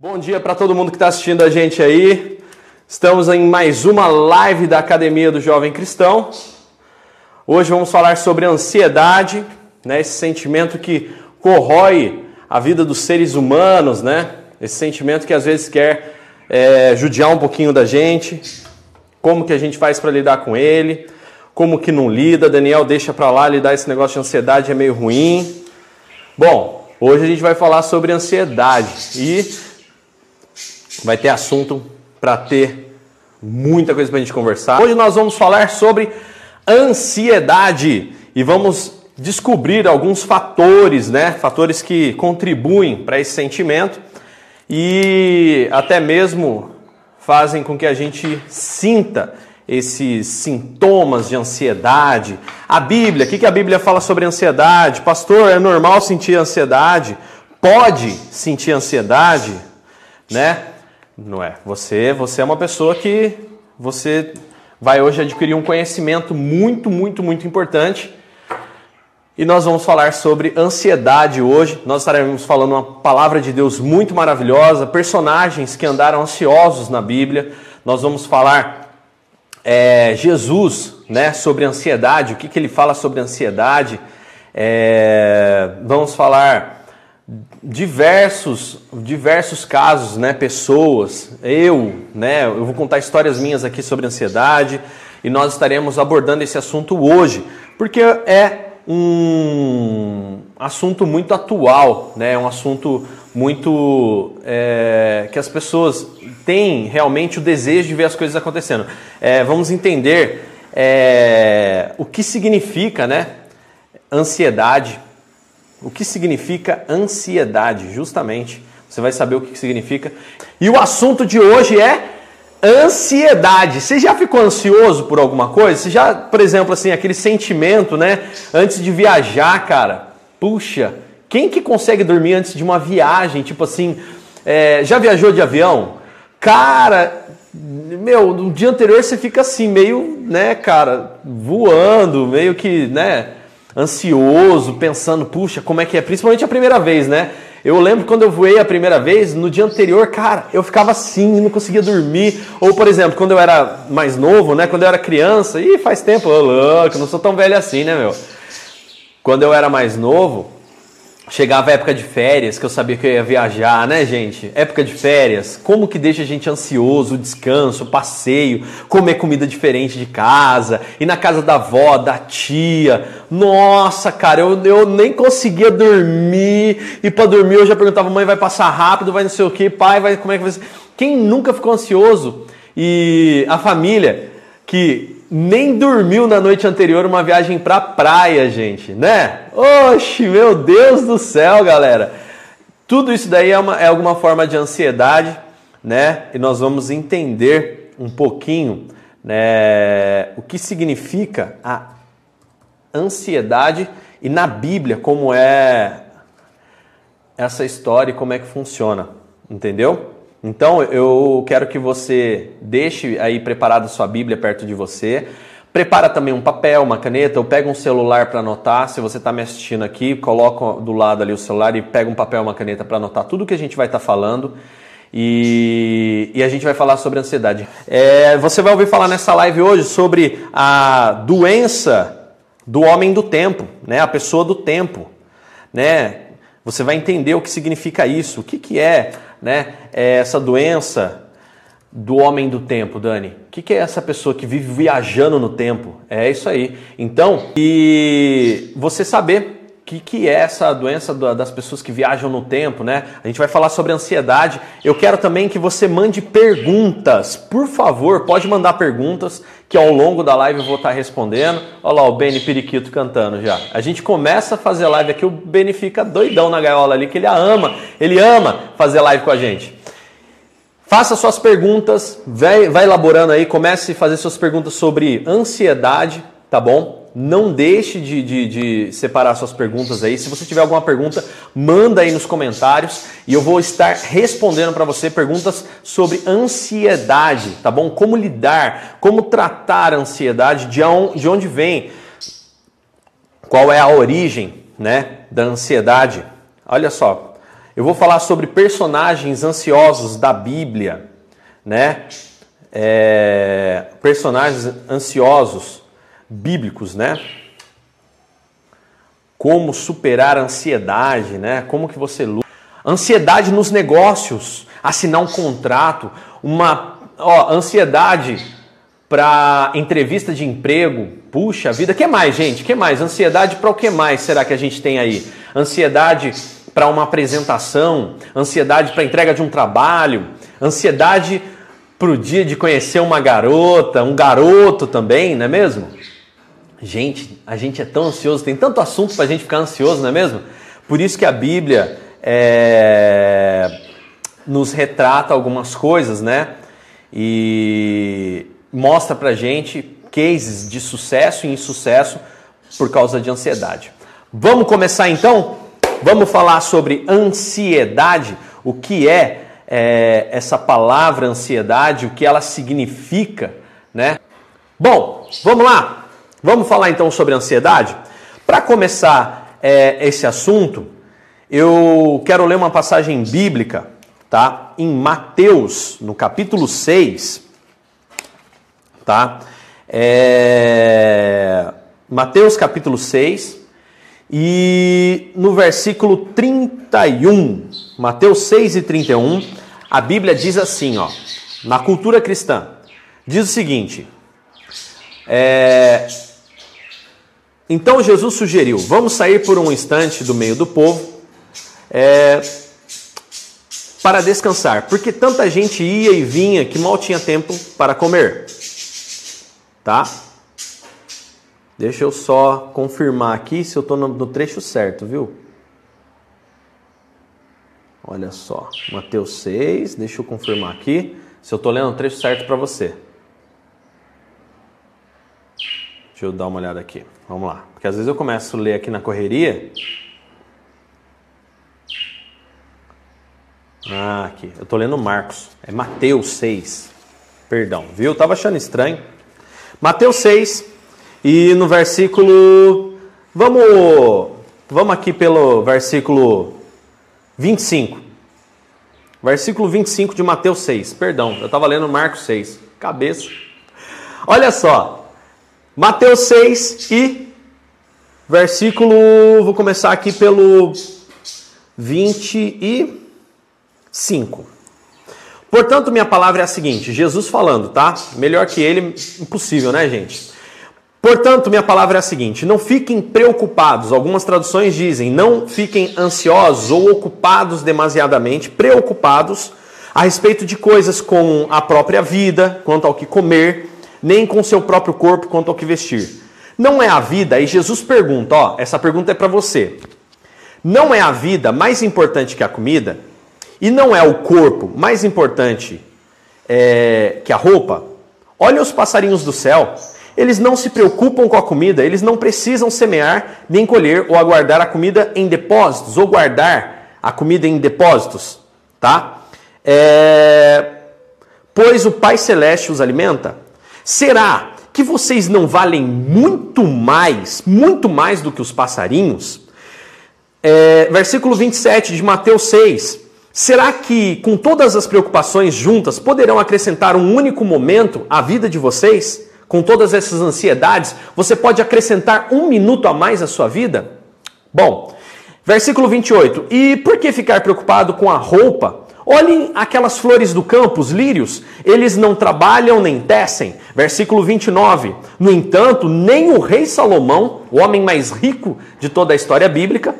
Bom dia para todo mundo que está assistindo a gente aí. Estamos em mais uma live da Academia do Jovem Cristão. Hoje vamos falar sobre ansiedade, né? Esse sentimento que corrói a vida dos seres humanos, né? Esse sentimento que às vezes quer é, judiar um pouquinho da gente. Como que a gente faz para lidar com ele? Como que não lida? Daniel deixa para lá lidar esse negócio de ansiedade é meio ruim. Bom, hoje a gente vai falar sobre ansiedade e vai ter assunto para ter muita coisa para a gente conversar. Hoje nós vamos falar sobre ansiedade e vamos descobrir alguns fatores, né? Fatores que contribuem para esse sentimento e até mesmo fazem com que a gente sinta esses sintomas de ansiedade. A Bíblia, o que a Bíblia fala sobre ansiedade? Pastor, é normal sentir ansiedade? Pode sentir ansiedade, né? Não é. Você, você é uma pessoa que você vai hoje adquirir um conhecimento muito, muito, muito importante. E nós vamos falar sobre ansiedade hoje. Nós estaremos falando uma palavra de Deus muito maravilhosa, personagens que andaram ansiosos na Bíblia. Nós vamos falar é, Jesus, né, sobre ansiedade, o que, que ele fala sobre ansiedade. É, vamos falar diversos diversos casos, né, pessoas, eu, né, eu vou contar histórias minhas aqui sobre ansiedade e nós estaremos abordando esse assunto hoje, porque é um assunto muito atual, né, é um assunto muito é, que as pessoas têm realmente o desejo de ver as coisas acontecendo. É, vamos entender é, o que significa, né, ansiedade o que significa ansiedade, justamente. Você vai saber o que significa. E o assunto de hoje é ansiedade. Você já ficou ansioso por alguma coisa? Você já, por exemplo, assim, aquele sentimento, né? Antes de viajar, cara. Puxa, quem que consegue dormir antes de uma viagem? Tipo assim, é, já viajou de avião? Cara, meu, no dia anterior você fica assim, meio, né, cara, voando, meio que, né? Ansioso, pensando, puxa, como é que é? Principalmente a primeira vez, né? Eu lembro quando eu voei a primeira vez, no dia anterior, cara, eu ficava assim, não conseguia dormir. Ou, por exemplo, quando eu era mais novo, né? Quando eu era criança, e faz tempo, ô louco, não sou tão velho assim, né, meu? Quando eu era mais novo, Chegava a época de férias, que eu sabia que eu ia viajar, né, gente? Época de férias, como que deixa a gente ansioso, o descanso, o passeio, comer comida diferente de casa, ir na casa da avó, da tia. Nossa, cara, eu, eu nem conseguia dormir. E para dormir eu já perguntava, mãe, vai passar rápido, vai não sei o que, pai, vai, como é que vai ser? Quem nunca ficou ansioso? E a família que nem dormiu na noite anterior uma viagem pra praia, gente, né? Oxe, meu Deus do céu, galera. Tudo isso daí é, uma, é alguma forma de ansiedade, né? E nós vamos entender um pouquinho né, o que significa a ansiedade e na Bíblia como é essa história e como é que funciona, entendeu? Então eu quero que você deixe aí preparada sua Bíblia perto de você. Prepara também um papel, uma caneta, ou pega um celular para anotar. Se você está me assistindo aqui, coloca do lado ali o celular e pega um papel, uma caneta para anotar tudo que a gente vai estar tá falando. E, e, a gente vai falar sobre ansiedade. É, você vai ouvir falar nessa live hoje sobre a doença do homem do tempo, né? A pessoa do tempo, né? Você vai entender o que significa isso, o que, que é né, é essa doença do homem do tempo, Dani? O que, que, é essa pessoa que vive viajando no tempo? É isso aí. Então, e você saber que, que é essa doença das pessoas que viajam no tempo, né? A gente vai falar sobre ansiedade. Eu quero também que você mande perguntas. Por favor, pode mandar perguntas que ao longo da live eu vou estar respondendo. Olha lá o Beni Periquito cantando já. A gente começa a fazer live aqui, o Beni fica doidão na gaiola ali, que ele ama, ele ama fazer live com a gente. Faça suas perguntas, vai, vai elaborando aí, comece a fazer suas perguntas sobre ansiedade, tá bom? Não deixe de, de, de, separar suas perguntas aí. Se você tiver alguma pergunta, manda aí nos comentários e eu vou estar respondendo para você perguntas sobre ansiedade, tá bom? Como lidar, como tratar a ansiedade, de onde, de onde vem, qual é a origem, né, da ansiedade. Olha só, Eu vou falar sobre personagens ansiosos da Bíblia, né? É, personagens ansiosos bíblicos, né? Como superar a ansiedade, né? Como que você luta. Ansiedade nos negócios, assinar um contrato, uma ó, ansiedade para entrevista de emprego. Puxa vida, que mais, gente? Que mais? Ansiedade para o que mais será que a gente tem aí? Ansiedade para uma apresentação, ansiedade para entrega de um trabalho, ansiedade para o dia de conhecer uma garota, um garoto também, não é mesmo? Gente, a gente é tão ansioso, tem tanto assunto para a gente ficar ansioso, não é mesmo? Por isso que a Bíblia é, nos retrata algumas coisas, né? E mostra pra gente cases de sucesso e insucesso por causa de ansiedade. Vamos começar então? Vamos falar sobre ansiedade, o que é, é essa palavra ansiedade, o que ela significa, né? Bom, vamos lá. Vamos falar então sobre ansiedade. Para começar é, esse assunto, eu quero ler uma passagem bíblica, tá? Em Mateus, no capítulo 6, tá? É... Mateus capítulo 6 e no versículo 31, Mateus 6 e 31, a Bíblia diz assim, ó, na cultura cristã, diz o seguinte, é... então Jesus sugeriu, vamos sair por um instante do meio do povo, é, para descansar, porque tanta gente ia e vinha que mal tinha tempo para comer. Tá? Deixa eu só confirmar aqui se eu estou no, no trecho certo, viu? Olha só, Mateus 6, deixa eu confirmar aqui se eu estou lendo o trecho certo para você. Deixa eu dar uma olhada aqui. Vamos lá. Porque às vezes eu começo a ler aqui na correria Ah, aqui. Eu tô lendo Marcos. É Mateus 6. Perdão, viu? Eu tava achando estranho. Mateus 6 e no versículo Vamos vamos aqui pelo versículo 25. Versículo 25 de Mateus 6. Perdão, eu estava lendo Marcos 6. Cabeça. Olha só. Mateus 6 e versículo, vou começar aqui pelo 20 e 5. Portanto, minha palavra é a seguinte: Jesus falando, tá? Melhor que ele, impossível, né, gente? Portanto, minha palavra é a seguinte: não fiquem preocupados. Algumas traduções dizem não fiquem ansiosos ou ocupados demasiadamente, preocupados a respeito de coisas com a própria vida, quanto ao que comer, nem com seu próprio corpo, quanto ao que vestir. Não é a vida, e Jesus pergunta: ó, essa pergunta é para você. Não é a vida mais importante que a comida? e não é o corpo mais importante é, que a roupa, olha os passarinhos do céu. Eles não se preocupam com a comida, eles não precisam semear, nem colher ou aguardar a comida em depósitos, ou guardar a comida em depósitos, tá? É, pois o Pai Celeste os alimenta. Será que vocês não valem muito mais, muito mais do que os passarinhos? É, versículo 27 de Mateus 6. Será que, com todas as preocupações juntas, poderão acrescentar um único momento à vida de vocês? Com todas essas ansiedades, você pode acrescentar um minuto a mais à sua vida? Bom, versículo 28. E por que ficar preocupado com a roupa? Olhem aquelas flores do campo, os lírios, eles não trabalham nem tecem. Versículo 29. No entanto, nem o rei Salomão, o homem mais rico de toda a história bíblica,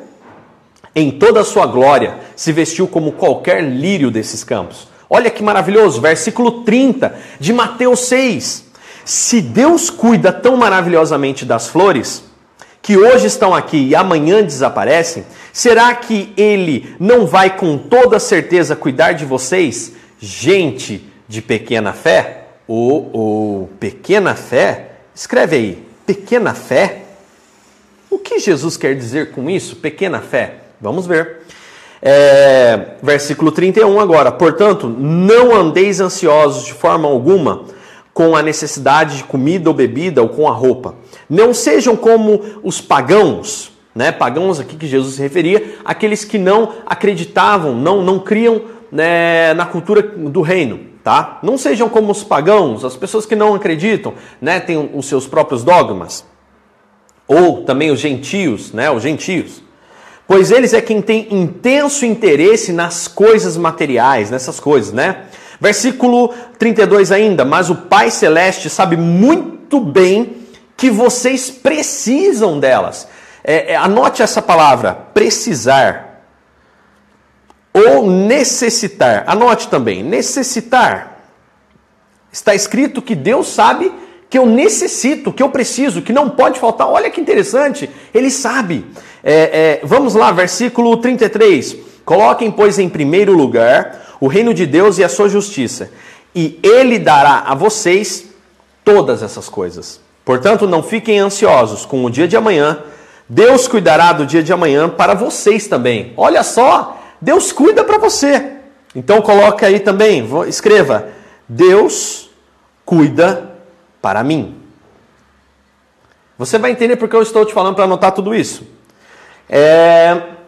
em toda a sua glória, se vestiu como qualquer lírio desses campos. Olha que maravilhoso, versículo 30 de Mateus 6. Se Deus cuida tão maravilhosamente das flores, que hoje estão aqui e amanhã desaparecem, será que Ele não vai com toda certeza cuidar de vocês, gente de pequena fé? Ou, pequena fé? Escreve aí, pequena fé? O que Jesus quer dizer com isso, pequena fé? Vamos ver. É, versículo 31 agora. Portanto, não andeis ansiosos de forma alguma com a necessidade de comida ou bebida ou com a roupa. Não sejam como os pagãos, né? Pagãos aqui que Jesus se referia, aqueles que não acreditavam, não, não criam né, na cultura do reino, tá? Não sejam como os pagãos, as pessoas que não acreditam, né? Têm os seus próprios dogmas. Ou também os gentios, né? Os gentios. Pois eles é quem tem intenso interesse nas coisas materiais, nessas coisas, né? Versículo 32 ainda, mas o Pai Celeste sabe muito bem que vocês precisam delas. É, é, anote essa palavra, precisar. Ou necessitar. Anote também, necessitar. Está escrito que Deus sabe que eu necessito, que eu preciso, que não pode faltar. Olha que interessante, ele sabe. É, é, vamos lá, versículo 33. Coloquem, pois, em primeiro lugar o reino de Deus e a sua justiça, e ele dará a vocês todas essas coisas. Portanto, não fiquem ansiosos com o dia de amanhã. Deus cuidará do dia de amanhã para vocês também. Olha só, Deus cuida para você. Então coloque aí também, escreva: Deus cuida para mim. Você vai entender porque eu estou te falando para anotar tudo isso. É...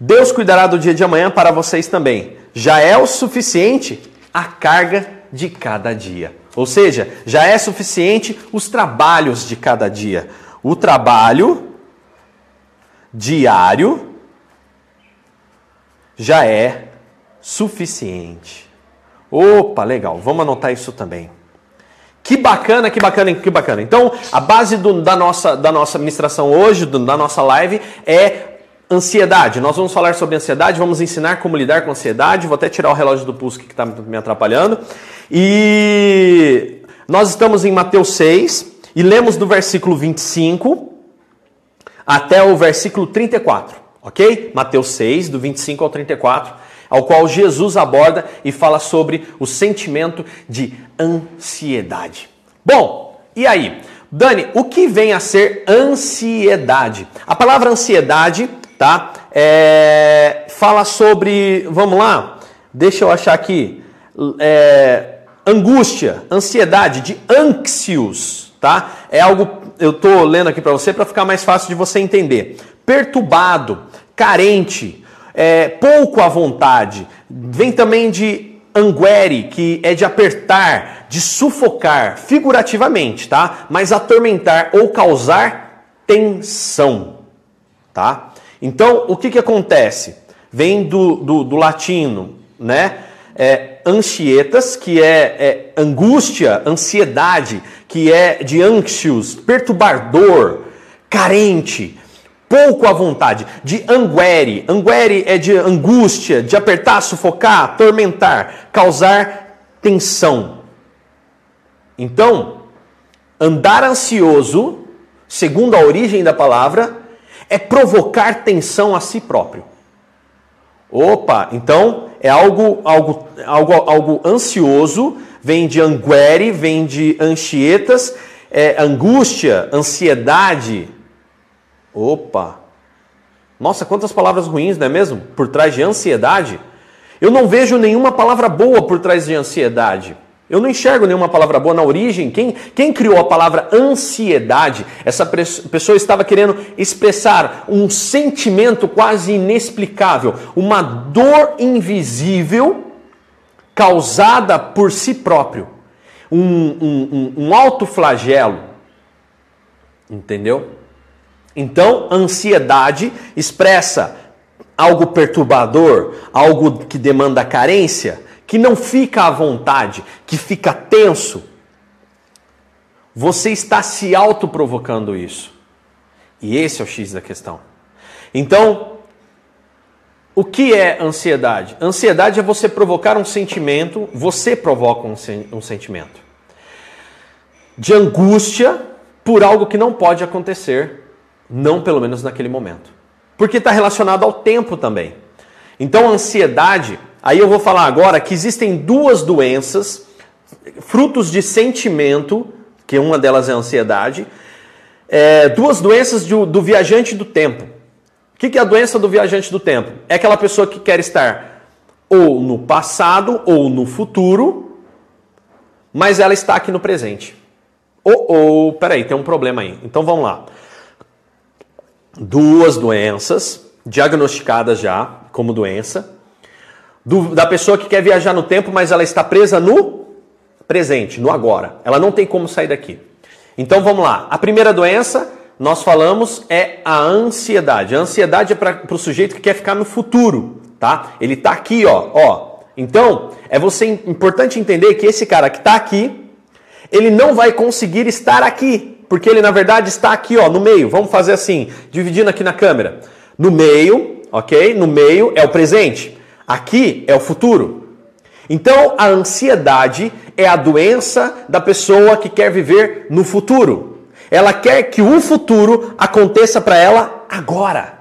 Deus cuidará do dia de amanhã para vocês também. Já é o suficiente a carga de cada dia. Ou seja, já é suficiente os trabalhos de cada dia. O trabalho diário já é suficiente. Opa, legal. Vamos anotar isso também. Que bacana, que bacana, que bacana. Então, a base do, da, nossa, da nossa ministração hoje, do, da nossa live, é ansiedade. Nós vamos falar sobre ansiedade, vamos ensinar como lidar com ansiedade. Vou até tirar o relógio do pulso que está me atrapalhando. E nós estamos em Mateus 6 e lemos do versículo 25 até o versículo 34, ok? Mateus 6, do 25 ao 34, ao qual Jesus aborda e fala sobre o sentimento de ansiedade. Bom, e aí? Dani, o que vem a ser ansiedade? A palavra ansiedade, tá? É, fala sobre, vamos lá, deixa eu achar aqui, é, angústia, ansiedade, de anxious, tá? É algo, eu tô lendo aqui para você para ficar mais fácil de você entender. Perturbado, carente, é, pouco à vontade. Vem também de anguere, que é de apertar, de sufocar, figurativamente, tá? Mas atormentar ou causar tensão, tá? Então, o que que acontece? Vem do, do, do latino, né? É, anxietas, que é, é angústia, ansiedade, que é de anxious, perturbador, carente, pouco à vontade, de anguere. Anguere é de angústia, de apertar, sufocar, atormentar, causar tensão. Então, andar ansioso, segundo a origem da palavra, é provocar tensão a si próprio. Opa, então é algo, algo, algo, algo ansioso, vem de anguere, vem de anchietas, é, angústia, ansiedade. Opa! Nossa, quantas palavras ruins, não é mesmo? Por trás de ansiedade. Eu não vejo nenhuma palavra boa por trás de ansiedade. Eu não enxergo nenhuma palavra boa na origem. Quem, quem criou a palavra ansiedade? Essa pessoa estava querendo expressar um sentimento quase inexplicável, uma dor invisível causada por si próprio, um, um, um, um alto flagelo. Entendeu? Então, ansiedade expressa algo perturbador, algo que demanda carência que não fica à vontade, que fica tenso, você está se autoprovocando isso. E esse é o X da questão. Então, o que é ansiedade? Ansiedade é você provocar um sentimento, você provoca um, sen um sentimento de angústia por algo que não pode acontecer, não pelo menos naquele momento. Porque está relacionado ao tempo também. Então, a ansiedade Aí eu vou falar agora que existem duas doenças, frutos de sentimento, que uma delas é a ansiedade, é, duas doenças do, do viajante do tempo. O que, que é a doença do viajante do tempo? É aquela pessoa que quer estar ou no passado ou no futuro, mas ela está aqui no presente. Ou, ou peraí, tem um problema aí. Então vamos lá. duas doenças diagnosticadas já como doença, do, da pessoa que quer viajar no tempo, mas ela está presa no presente, no agora. Ela não tem como sair daqui. Então vamos lá. A primeira doença, nós falamos, é a ansiedade. A ansiedade é para o sujeito que quer ficar no futuro, tá? Ele está aqui, ó, ó. Então, é você importante entender que esse cara que está aqui, ele não vai conseguir estar aqui, porque ele na verdade está aqui, ó, no meio. Vamos fazer assim, dividindo aqui na câmera. No meio, ok? No meio é o presente. Aqui é o futuro. Então, a ansiedade é a doença da pessoa que quer viver no futuro. Ela quer que o futuro aconteça para ela agora.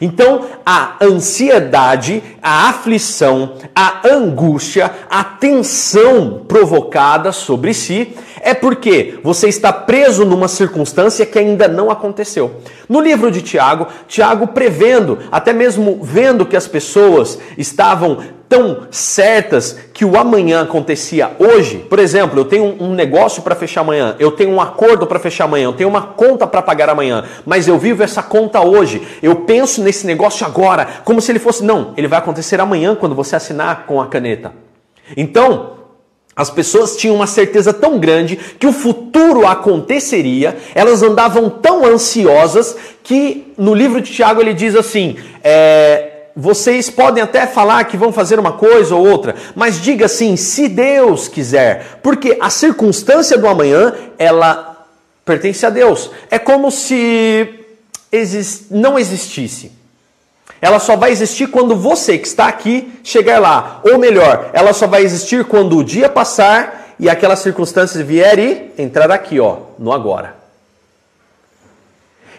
Então, a ansiedade, a aflição, a angústia, a tensão provocada sobre si é porque você está preso numa circunstância que ainda não aconteceu. No livro de Tiago, Tiago prevendo, até mesmo vendo que as pessoas estavam tão certas que o amanhã acontecia hoje. Por exemplo, eu tenho um negócio para fechar amanhã, eu tenho um acordo para fechar amanhã, eu tenho uma conta para pagar amanhã, mas eu vivo essa conta hoje. Eu penso nesse negócio agora, como se ele fosse, não, ele vai acontecer amanhã quando você assinar com a caneta. Então, as pessoas tinham uma certeza tão grande que o futuro aconteceria, elas andavam tão ansiosas que no livro de Tiago ele diz assim: é, vocês podem até falar que vão fazer uma coisa ou outra, mas diga assim, se Deus quiser, porque a circunstância do amanhã, ela pertence a Deus. É como se exist... não existisse. Ela só vai existir quando você que está aqui chegar lá. Ou melhor, ela só vai existir quando o dia passar e aquelas circunstâncias vier e entrar aqui, ó, no agora.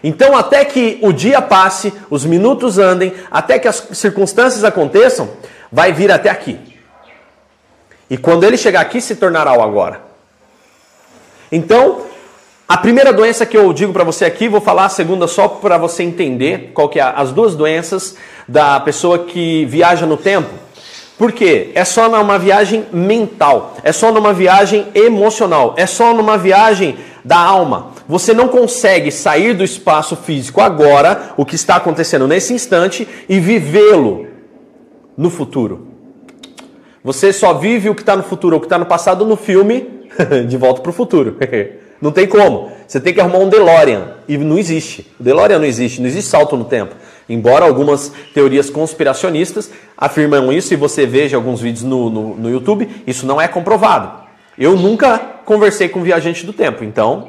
Então, até que o dia passe, os minutos andem, até que as circunstâncias aconteçam, vai vir até aqui. E quando ele chegar aqui, se tornará o agora. Então, a primeira doença que eu digo para você aqui, vou falar a segunda só para você entender qual que é as duas doenças da pessoa que viaja no tempo. Por quê? É só numa viagem mental, é só numa viagem emocional, é só numa viagem da alma. Você não consegue sair do espaço físico agora, o que está acontecendo nesse instante, e vivê-lo no futuro. Você só vive o que está no futuro, o que está no passado no filme, de volta para o futuro. não tem como. Você tem que arrumar um DeLorean. E não existe. O DeLorean não existe, não existe salto no tempo. Embora algumas teorias conspiracionistas afirmam isso, e você veja alguns vídeos no, no, no YouTube, isso não é comprovado. Eu nunca conversei com um viajante do tempo, então.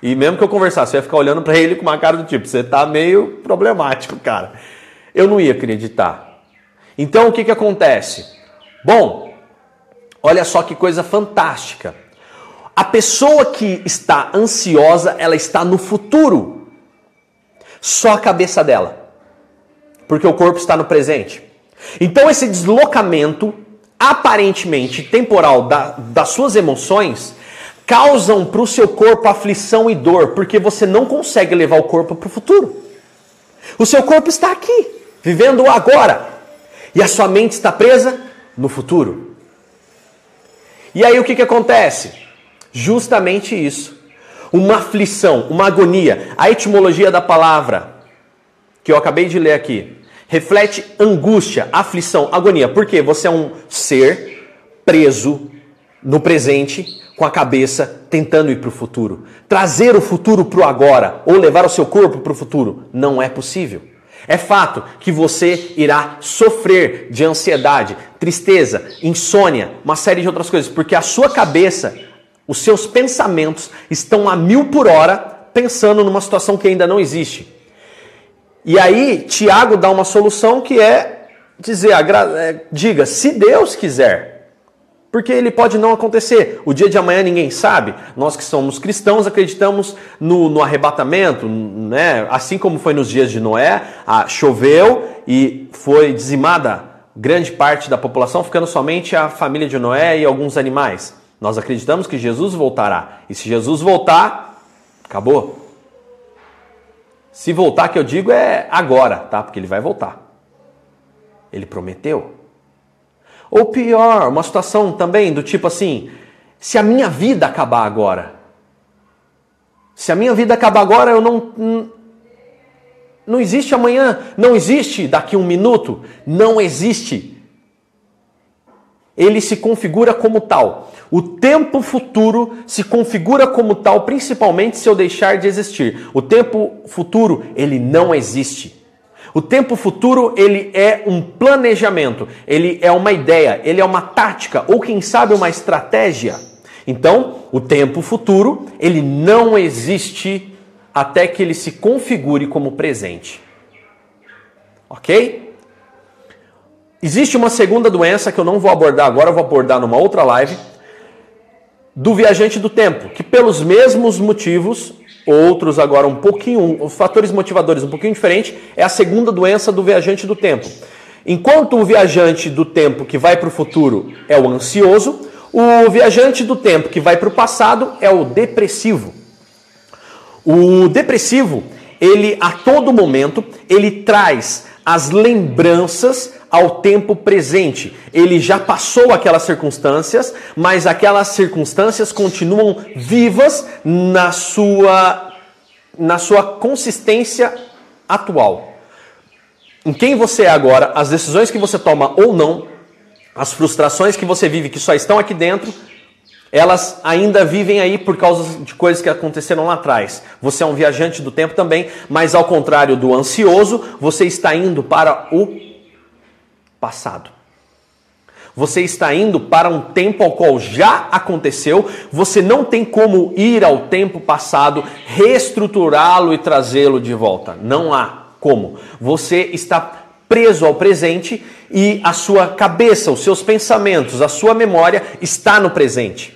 E mesmo que eu conversasse, eu ia ficar olhando para ele com uma cara do tipo: você tá meio problemático, cara. Eu não ia acreditar. Então o que, que acontece? Bom, olha só que coisa fantástica. A pessoa que está ansiosa, ela está no futuro. Só a cabeça dela. Porque o corpo está no presente. Então esse deslocamento aparentemente temporal da, das suas emoções causam para o seu corpo aflição e dor, porque você não consegue levar o corpo para o futuro. O seu corpo está aqui, vivendo o agora, e a sua mente está presa no futuro. E aí o que, que acontece? Justamente isso. Uma aflição, uma agonia. A etimologia da palavra que eu acabei de ler aqui reflete angústia, aflição, agonia. Porque você é um ser preso no presente com a cabeça tentando ir para o futuro. Trazer o futuro para o agora ou levar o seu corpo para o futuro não é possível. É fato que você irá sofrer de ansiedade, tristeza, insônia, uma série de outras coisas, porque a sua cabeça, os seus pensamentos estão a mil por hora pensando numa situação que ainda não existe. E aí, Tiago dá uma solução que é dizer, é, diga, se Deus quiser, porque ele pode não acontecer. O dia de amanhã ninguém sabe. Nós que somos cristãos acreditamos no, no arrebatamento, né? assim como foi nos dias de Noé, choveu e foi dizimada grande parte da população, ficando somente a família de Noé e alguns animais. Nós acreditamos que Jesus voltará. E se Jesus voltar, acabou. Se voltar, que eu digo é agora, tá? Porque ele vai voltar. Ele prometeu. Ou pior, uma situação também do tipo assim: se a minha vida acabar agora, se a minha vida acabar agora, eu não. Não existe amanhã, não existe daqui um minuto, não existe. Ele se configura como tal. O tempo futuro se configura como tal, principalmente se eu deixar de existir. O tempo futuro, ele não existe. O tempo futuro, ele é um planejamento, ele é uma ideia, ele é uma tática ou quem sabe uma estratégia. Então, o tempo futuro, ele não existe até que ele se configure como presente. Ok? Existe uma segunda doença que eu não vou abordar agora, eu vou abordar numa outra live, do viajante do tempo, que pelos mesmos motivos, outros agora um pouquinho, os fatores motivadores um pouquinho diferentes, é a segunda doença do viajante do tempo. Enquanto o viajante do tempo que vai para o futuro é o ansioso, o viajante do tempo que vai para o passado é o depressivo. O depressivo, ele a todo momento, ele traz as lembranças ao tempo presente. Ele já passou aquelas circunstâncias, mas aquelas circunstâncias continuam vivas na sua na sua consistência atual. Em quem você é agora, as decisões que você toma ou não, as frustrações que você vive que só estão aqui dentro, elas ainda vivem aí por causa de coisas que aconteceram lá atrás. Você é um viajante do tempo também, mas ao contrário do ansioso, você está indo para o passado. Você está indo para um tempo ao qual já aconteceu, você não tem como ir ao tempo passado, reestruturá-lo e trazê-lo de volta. Não há como. Você está preso ao presente e a sua cabeça, os seus pensamentos, a sua memória está no presente.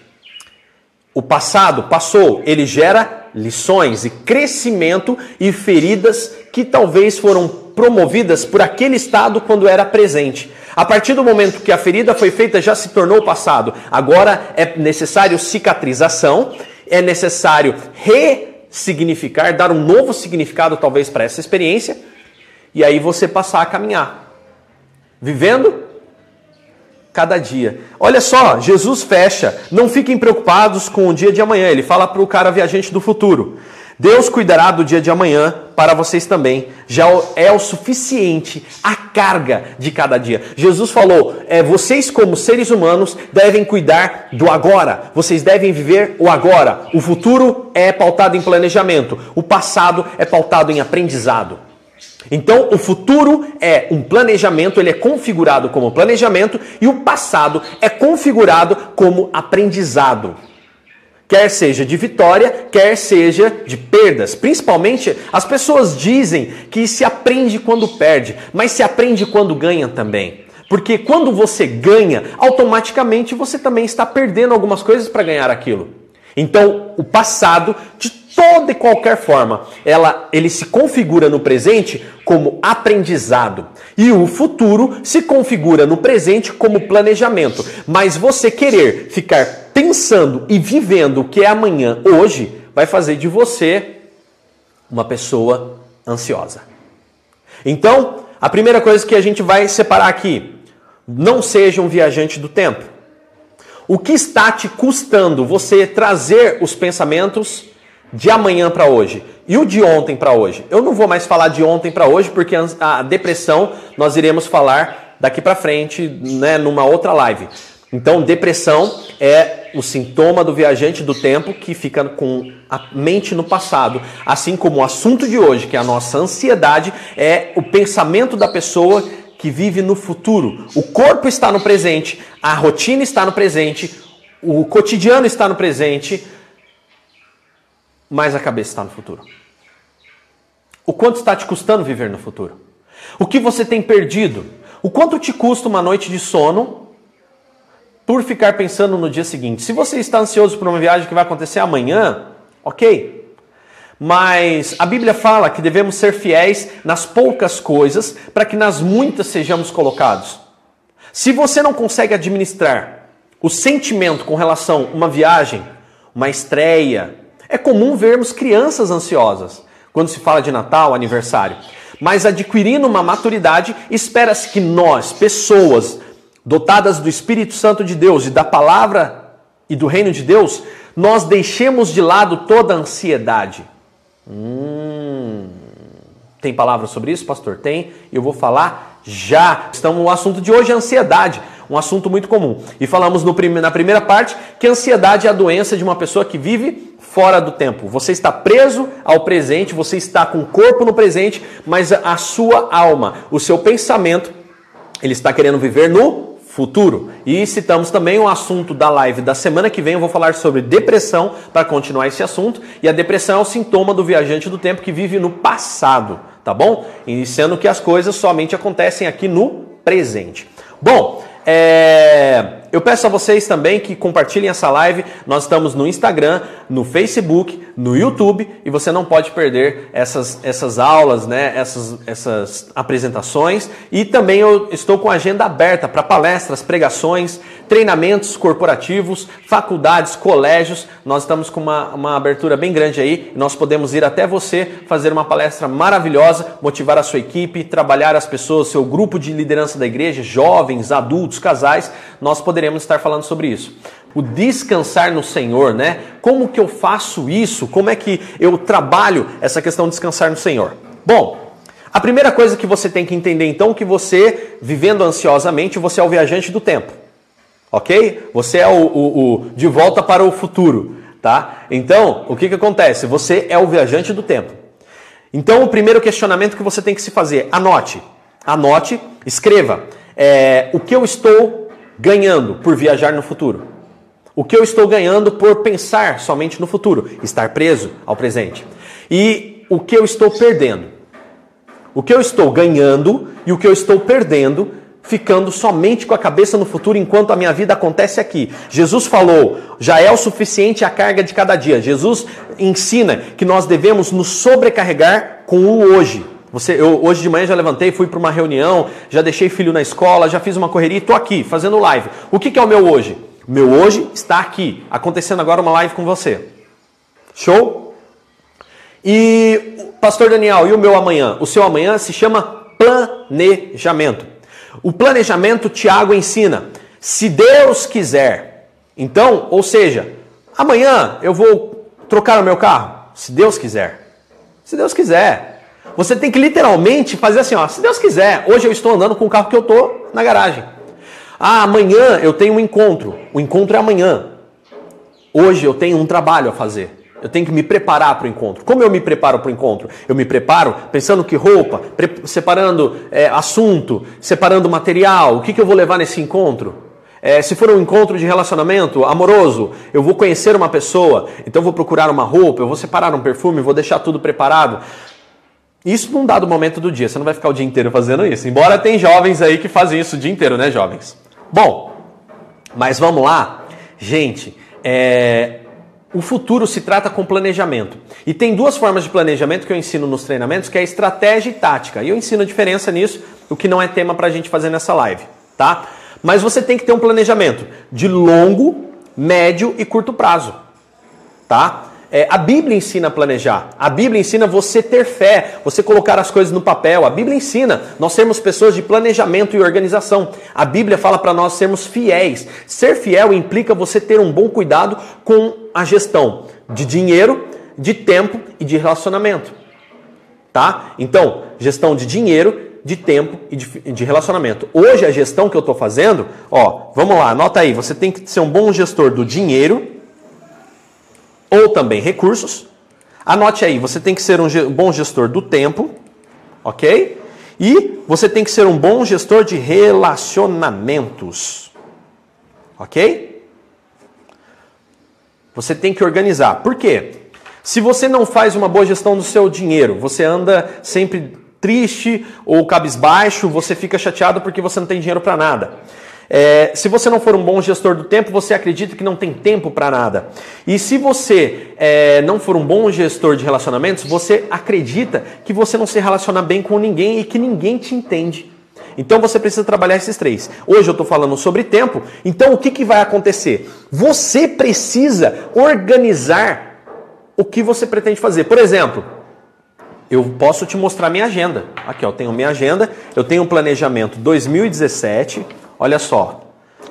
O passado passou, ele gera lições e crescimento e feridas que talvez foram promovidas por aquele estado quando era presente. A partir do momento que a ferida foi feita, já se tornou passado. Agora é necessário cicatrização, é necessário ressignificar, dar um novo significado talvez para essa experiência, e aí você passar a caminhar. Vivendo cada dia. Olha só, Jesus fecha. Não fiquem preocupados com o dia de amanhã. Ele fala para o cara viajante do futuro. Deus cuidará do dia de amanhã para vocês também. Já é o suficiente a carga de cada dia. Jesus falou: é, vocês, como seres humanos, devem cuidar do agora. Vocês devem viver o agora. O futuro é pautado em planejamento. O passado é pautado em aprendizado. Então, o futuro é um planejamento, ele é configurado como planejamento e o passado é configurado como aprendizado. Quer seja de vitória, quer seja de perdas. Principalmente, as pessoas dizem que se aprende quando perde, mas se aprende quando ganha também. Porque quando você ganha, automaticamente você também está perdendo algumas coisas para ganhar aquilo. Então, o passado, de toda e qualquer forma, ela, ele se configura no presente como aprendizado. E o futuro se configura no presente como planejamento. Mas você querer ficar pensando e vivendo o que é amanhã, hoje, vai fazer de você uma pessoa ansiosa. Então, a primeira coisa que a gente vai separar aqui: não seja um viajante do tempo. O que está te custando você trazer os pensamentos de amanhã para hoje e o de ontem para hoje? Eu não vou mais falar de ontem para hoje porque a depressão nós iremos falar daqui para frente, né, numa outra live. Então, depressão é o sintoma do viajante do tempo que fica com a mente no passado, assim como o assunto de hoje, que é a nossa ansiedade, é o pensamento da pessoa que vive no futuro. O corpo está no presente, a rotina está no presente, o cotidiano está no presente, mas a cabeça está no futuro. O quanto está te custando viver no futuro? O que você tem perdido? O quanto te custa uma noite de sono por ficar pensando no dia seguinte? Se você está ansioso por uma viagem que vai acontecer amanhã, ok. Mas a Bíblia fala que devemos ser fiéis nas poucas coisas para que nas muitas sejamos colocados. Se você não consegue administrar o sentimento com relação a uma viagem, uma estreia, é comum vermos crianças ansiosas quando se fala de Natal, aniversário. Mas adquirindo uma maturidade, espera-se que nós, pessoas dotadas do Espírito Santo de Deus e da palavra e do reino de Deus, nós deixemos de lado toda a ansiedade Hum. Tem palavra sobre isso, pastor? Tem. Eu vou falar já. Então, o assunto de hoje é ansiedade, um assunto muito comum. E falamos no, na primeira parte que a ansiedade é a doença de uma pessoa que vive fora do tempo. Você está preso ao presente, você está com o corpo no presente, mas a sua alma, o seu pensamento, ele está querendo viver no futuro. E citamos também o assunto da live da semana que vem. Eu vou falar sobre depressão para continuar esse assunto. E a depressão é o sintoma do viajante do tempo que vive no passado tá bom? Iniciando que as coisas somente acontecem aqui no presente. Bom, é... Eu peço a vocês também que compartilhem essa live. Nós estamos no Instagram, no Facebook, no YouTube e você não pode perder essas, essas aulas, né? essas, essas apresentações. E também eu estou com a agenda aberta para palestras, pregações, treinamentos corporativos, faculdades, colégios. Nós estamos com uma, uma abertura bem grande aí. Nós podemos ir até você fazer uma palestra maravilhosa, motivar a sua equipe, trabalhar as pessoas, seu grupo de liderança da igreja, jovens, adultos, casais. Nós poderemos estar falando sobre isso. O descansar no Senhor, né? Como que eu faço isso? Como é que eu trabalho essa questão de descansar no Senhor? Bom, a primeira coisa que você tem que entender então é que você, vivendo ansiosamente, você é o viajante do tempo. Ok? Você é o, o, o de volta para o futuro, tá? Então, o que, que acontece? Você é o viajante do tempo. Então, o primeiro questionamento que você tem que se fazer, anote. Anote, escreva. É, o que eu estou ganhando por viajar no futuro? O que eu estou ganhando por pensar somente no futuro? Estar preso ao presente. E o que eu estou perdendo? O que eu estou ganhando e o que eu estou perdendo ficando somente com a cabeça no futuro enquanto a minha vida acontece aqui. Jesus falou, já é o suficiente a carga de cada dia. Jesus ensina que nós devemos nos sobrecarregar com o hoje. Você, eu hoje de manhã já levantei, fui para uma reunião, já deixei filho na escola, já fiz uma correria e estou aqui fazendo live. O que, que é o meu hoje? Meu hoje está aqui, acontecendo agora uma live com você. Show? E Pastor Daniel, e o meu amanhã? O seu amanhã se chama planejamento. O planejamento Tiago ensina, se Deus quiser. Então, ou seja, amanhã eu vou trocar o meu carro, se Deus quiser. Se Deus quiser. Você tem que literalmente fazer assim, ó, se Deus quiser, hoje eu estou andando com o carro que eu estou na garagem. Ah, amanhã eu tenho um encontro. O encontro é amanhã. Hoje eu tenho um trabalho a fazer. Eu tenho que me preparar para o encontro. Como eu me preparo para o encontro? Eu me preparo pensando que roupa, separando é, assunto, separando material, o que, que eu vou levar nesse encontro. É, se for um encontro de relacionamento amoroso, eu vou conhecer uma pessoa, então eu vou procurar uma roupa, eu vou separar um perfume, vou deixar tudo preparado. Isso num dado momento do dia, você não vai ficar o dia inteiro fazendo isso. Embora tem jovens aí que fazem isso o dia inteiro, né, jovens? Bom, mas vamos lá. Gente, é... o futuro se trata com planejamento. E tem duas formas de planejamento que eu ensino nos treinamentos, que é estratégia e tática. E eu ensino a diferença nisso, o que não é tema para a gente fazer nessa live, tá? Mas você tem que ter um planejamento de longo, médio e curto prazo, tá? É, a Bíblia ensina a planejar. A Bíblia ensina você ter fé, você colocar as coisas no papel. A Bíblia ensina nós sermos pessoas de planejamento e organização. A Bíblia fala para nós sermos fiéis. Ser fiel implica você ter um bom cuidado com a gestão de dinheiro, de tempo e de relacionamento. Tá? Então, gestão de dinheiro, de tempo e de, relacionamento. Hoje a gestão que eu estou fazendo, ó, vamos lá, anota aí. Você tem que ser um bom gestor do dinheiro ou também recursos. Anote aí, você tem que ser um bom gestor do tempo, ok? E você tem que ser um bom gestor de relacionamentos, ok? Você tem que organizar. Por quê? Se você não faz uma boa gestão do seu dinheiro, você anda sempre triste ou cabisbaixo, você fica chateado porque você não tem dinheiro para nada. É, se você não for um bom gestor do tempo, você acredita que não tem tempo para nada. E se você é, não for um bom gestor de relacionamentos, você acredita que você não se relaciona bem com ninguém e que ninguém te entende. Então você precisa trabalhar esses três. Hoje eu estou falando sobre tempo, então o que, que vai acontecer? Você precisa organizar o que você pretende fazer. Por exemplo, eu posso te mostrar minha agenda. Aqui, ó, eu tenho minha agenda, eu tenho um planejamento 2017, Olha só,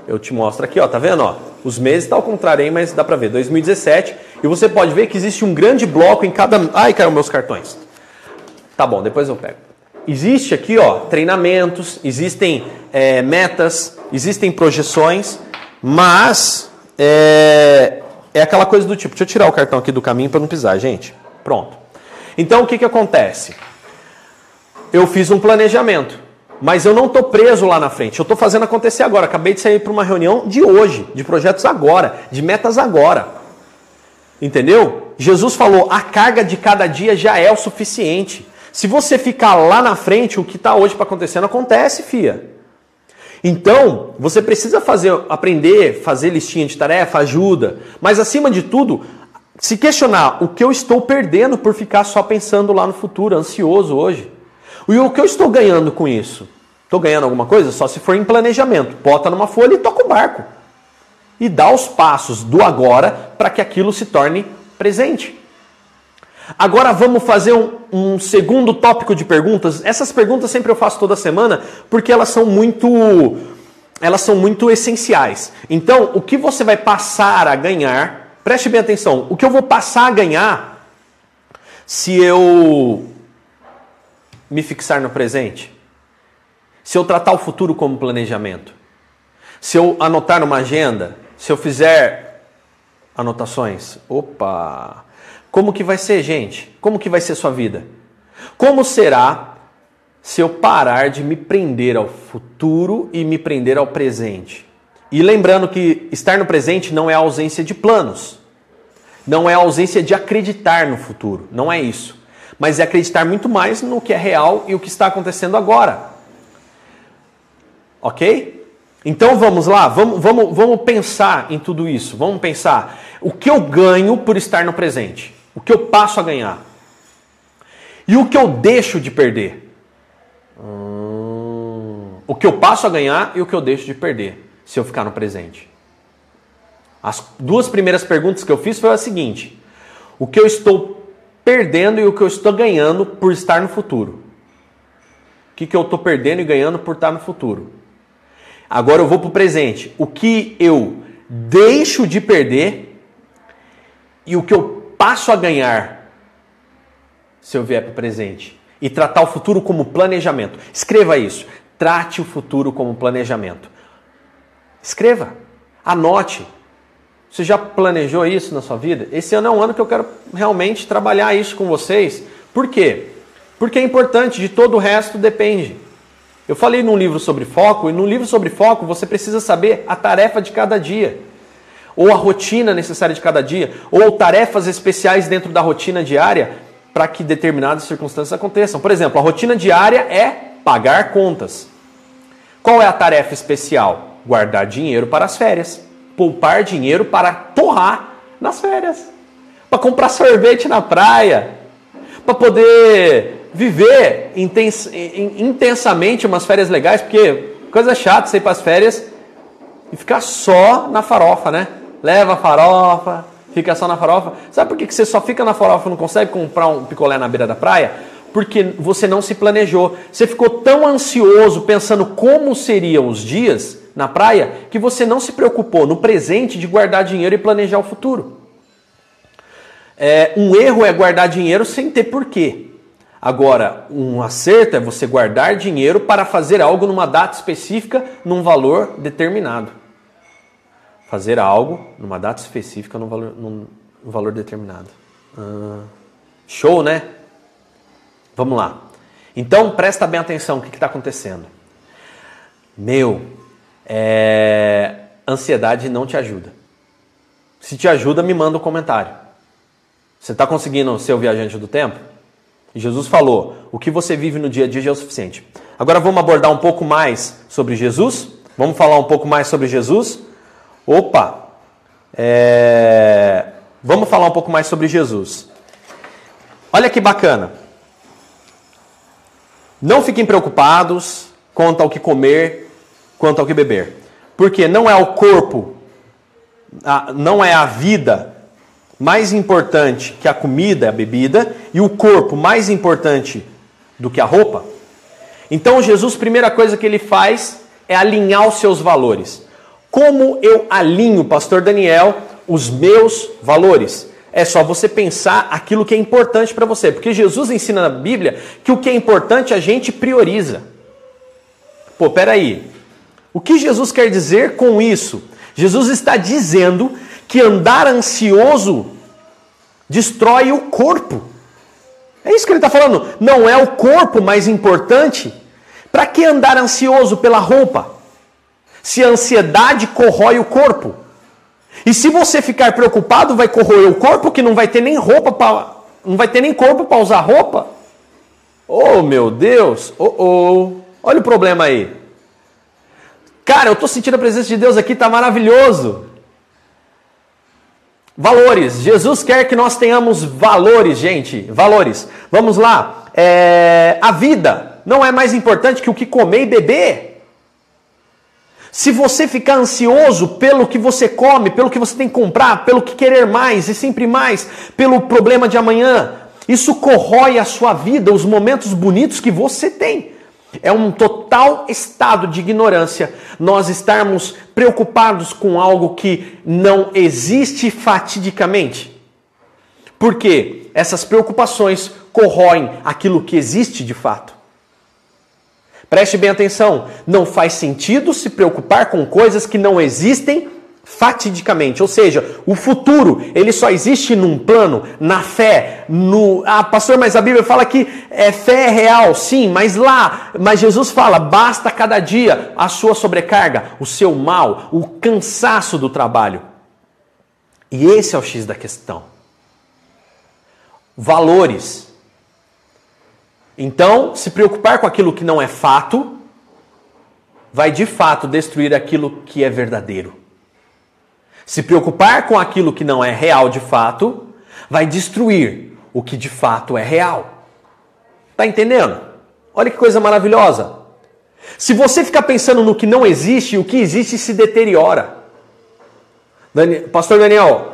eu te mostro aqui, ó, tá vendo? Ó, os meses está ao contrário aí, mas dá para ver. 2017 e você pode ver que existe um grande bloco em cada. Ai, caiu meus cartões. Tá bom, depois eu pego. Existe aqui, ó, treinamentos, existem é, metas, existem projeções, mas é, é aquela coisa do tipo, deixa eu tirar o cartão aqui do caminho para não pisar, gente. Pronto. Então o que, que acontece? Eu fiz um planejamento, mas eu não estou preso lá na frente. Eu estou fazendo acontecer agora. Acabei de sair para uma reunião de hoje, de projetos agora, de metas agora. Entendeu? Jesus falou: a carga de cada dia já é o suficiente. Se você ficar lá na frente, o que está hoje para acontecer não acontece, fia. Então, você precisa fazer, aprender, fazer listinha de tarefa, ajuda, mas acima de tudo, se questionar o que eu estou perdendo por ficar só pensando lá no futuro, ansioso hoje. E o que eu estou ganhando com isso? Estou ganhando alguma coisa? Só se for em planejamento. Bota numa folha e toca o barco. E dá os passos do agora para que aquilo se torne presente. Agora vamos fazer um, um, segundo tópico de perguntas. Essas perguntas sempre eu faço toda semana porque elas são muito elas são muito essenciais. Então, o que você vai passar a ganhar? Preste bem atenção. O que eu vou passar a ganhar se eu me fixar no presente? Se eu tratar o futuro como planejamento? Se eu anotar numa agenda? Se eu fizer anotações? Opa! Como que vai ser, gente? Como que vai ser sua vida? Como será se eu parar de me prender ao futuro e me prender ao presente? E lembrando que estar no presente não é ausência de planos, não é ausência de acreditar no futuro, não é isso. Mas é acreditar muito mais no que é real e o que está acontecendo agora. Ok? Então vamos lá, vamos, vamos, vamos pensar em tudo isso. Vamos pensar o que eu ganho por estar no presente. O que eu passo a ganhar? E o que eu deixo de perder? Hum, o que eu passo a ganhar e o que eu deixo de perder se eu ficar no presente. As duas primeiras perguntas que eu fiz foi a seguinte: o que eu estou perdendo e o que eu estou ganhando por estar no futuro? O que, que eu estou perdendo e ganhando por estar no futuro? Agora eu vou para o presente. O que eu deixo de perder e o que eu passo a ganhar se eu vier para o presente e tratar o futuro como planejamento. Escreva isso. Trate o futuro como planejamento. Escreva. Anote. Você já planejou isso na sua vida? Esse ano é um ano que eu quero realmente trabalhar isso com vocês. Por quê? Porque é importante, de todo o resto depende. Eu falei num livro sobre foco, e no livro sobre foco você precisa saber a tarefa de cada dia ou a rotina necessária de cada dia, ou tarefas especiais dentro da rotina diária para que determinadas circunstâncias aconteçam. Por exemplo, a rotina diária é pagar contas. Qual é a tarefa especial? Guardar dinheiro para as férias, poupar dinheiro para torrar nas férias, para comprar sorvete na praia, para poder viver intens intensamente umas férias legais, porque coisa chata você ir para as férias e ficar só na farofa, né? leva a farofa, fica só na farofa. Sabe por que você só fica na farofa e não consegue comprar um picolé na beira da praia? Porque você não se planejou. Você ficou tão ansioso pensando como seriam os dias na praia que você não se preocupou no presente de guardar dinheiro e planejar o futuro. É, um erro é guardar dinheiro sem ter porquê. Agora, um acerto é você guardar dinheiro para fazer algo numa data específica, num valor determinado fazer algo numa data específica num valor, num, valor determinado. Ah, show, né? Vamos lá. Então presta bem atenção o que está acontecendo. Meu, é... ansiedade não te ajuda. Se te ajuda, me manda um comentário. Você está conseguindo ser o viajante do tempo? Jesus falou: o que você vive no dia a dia já é o suficiente. Agora vamos abordar um pouco mais sobre Jesus? Vamos falar um pouco mais sobre Jesus? Opa! É... Vamos falar um pouco mais sobre Jesus. Olha que bacana. Não fiquem preocupados quanto ao que comer, quanto ao que beber. Porque não é o corpo, não é a vida mais importante que a comida, a bebida, e o corpo mais importante do que a roupa. Então Jesus, primeira coisa que ele faz é alinhar os seus valores. Como eu alinho, pastor Daniel, os meus valores? É só você pensar aquilo que é importante para você, porque Jesus ensina na Bíblia que o que é importante a gente prioriza. Pô, peraí. O que Jesus quer dizer com isso? Jesus está dizendo que andar ansioso destrói o corpo. É isso que ele está falando. Não é o corpo mais importante. Para que andar ansioso pela roupa? Se a ansiedade corrói o corpo. E se você ficar preocupado, vai corroer o corpo que não vai ter nem roupa para não vai ter nem corpo para usar roupa. Oh, meu Deus. Oh, oh. Olha o problema aí. Cara, eu estou sentindo a presença de Deus aqui, tá maravilhoso. Valores. Jesus quer que nós tenhamos valores, gente. Valores. Vamos lá. É... A vida não é mais importante que o que comer e beber. Se você ficar ansioso pelo que você come, pelo que você tem que comprar, pelo que querer mais e sempre mais, pelo problema de amanhã, isso corrói a sua vida, os momentos bonitos que você tem. É um total estado de ignorância nós estarmos preocupados com algo que não existe fatidicamente. Porque essas preocupações corroem aquilo que existe de fato. Preste bem atenção, não faz sentido se preocupar com coisas que não existem fatidicamente, ou seja, o futuro, ele só existe num plano, na fé, no... Ah, pastor, mas a Bíblia fala que é fé é real, sim, mas lá, mas Jesus fala, basta cada dia a sua sobrecarga, o seu mal, o cansaço do trabalho. E esse é o X da questão. Valores. Então, se preocupar com aquilo que não é fato, vai de fato destruir aquilo que é verdadeiro. Se preocupar com aquilo que não é real de fato, vai destruir o que de fato é real. Tá entendendo? Olha que coisa maravilhosa. Se você ficar pensando no que não existe, o que existe se deteriora. Dani, Pastor Daniel,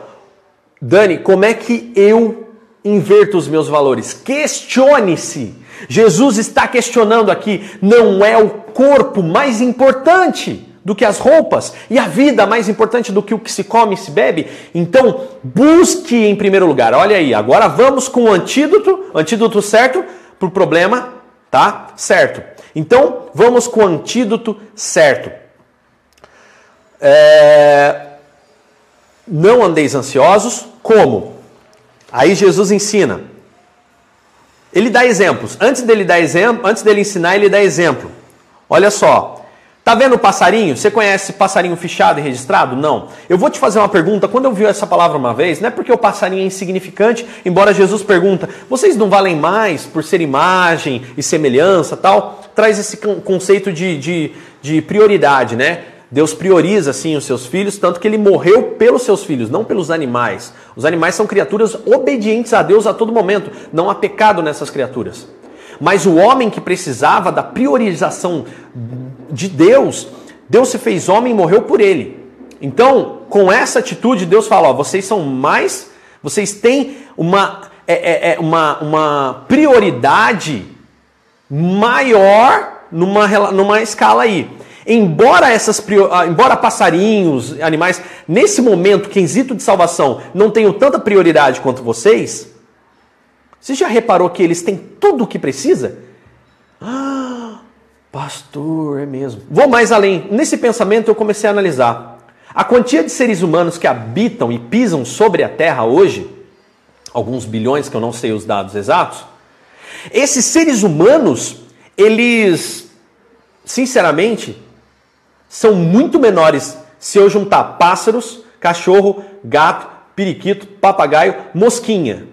Dani, como é que eu inverto os meus valores? Questione-se Jesus está questionando aqui: não é o corpo mais importante do que as roupas e a vida mais importante do que o que se come e se bebe? Então, busque em primeiro lugar. Olha aí, agora vamos com o antídoto, antídoto certo para o problema, tá? Certo. Então, vamos com o antídoto certo. É... Não andeis ansiosos, como? Aí Jesus ensina ele dá exemplos. Antes dele dar exemplo, antes dele ensinar, ele dá exemplo. Olha só. Tá vendo o passarinho? Você conhece passarinho fichado e registrado? Não. Eu vou te fazer uma pergunta. Quando eu vi essa palavra uma vez, não é porque o passarinho é insignificante, embora Jesus pergunta: "Vocês não valem mais por ser imagem e semelhança, tal?" Traz esse conceito de, de, de prioridade, né? Deus prioriza assim os seus filhos, tanto que ele morreu pelos seus filhos, não pelos animais. Os animais são criaturas obedientes a Deus a todo momento, não há pecado nessas criaturas. Mas o homem que precisava da priorização de Deus, Deus se fez homem e morreu por ele. Então, com essa atitude, Deus fala: ó, vocês são mais, vocês têm uma, é, é, é uma, uma prioridade maior numa, numa escala aí. Embora essas ah, embora passarinhos, animais, nesse momento, quesito de salvação, não tenham tanta prioridade quanto vocês, você já reparou que eles têm tudo o que precisa? Ah, pastor, é mesmo. Vou mais além. Nesse pensamento eu comecei a analisar. A quantia de seres humanos que habitam e pisam sobre a Terra hoje, alguns bilhões que eu não sei os dados exatos, esses seres humanos, eles, sinceramente, são muito menores se eu juntar pássaros, cachorro, gato, periquito, papagaio, mosquinha,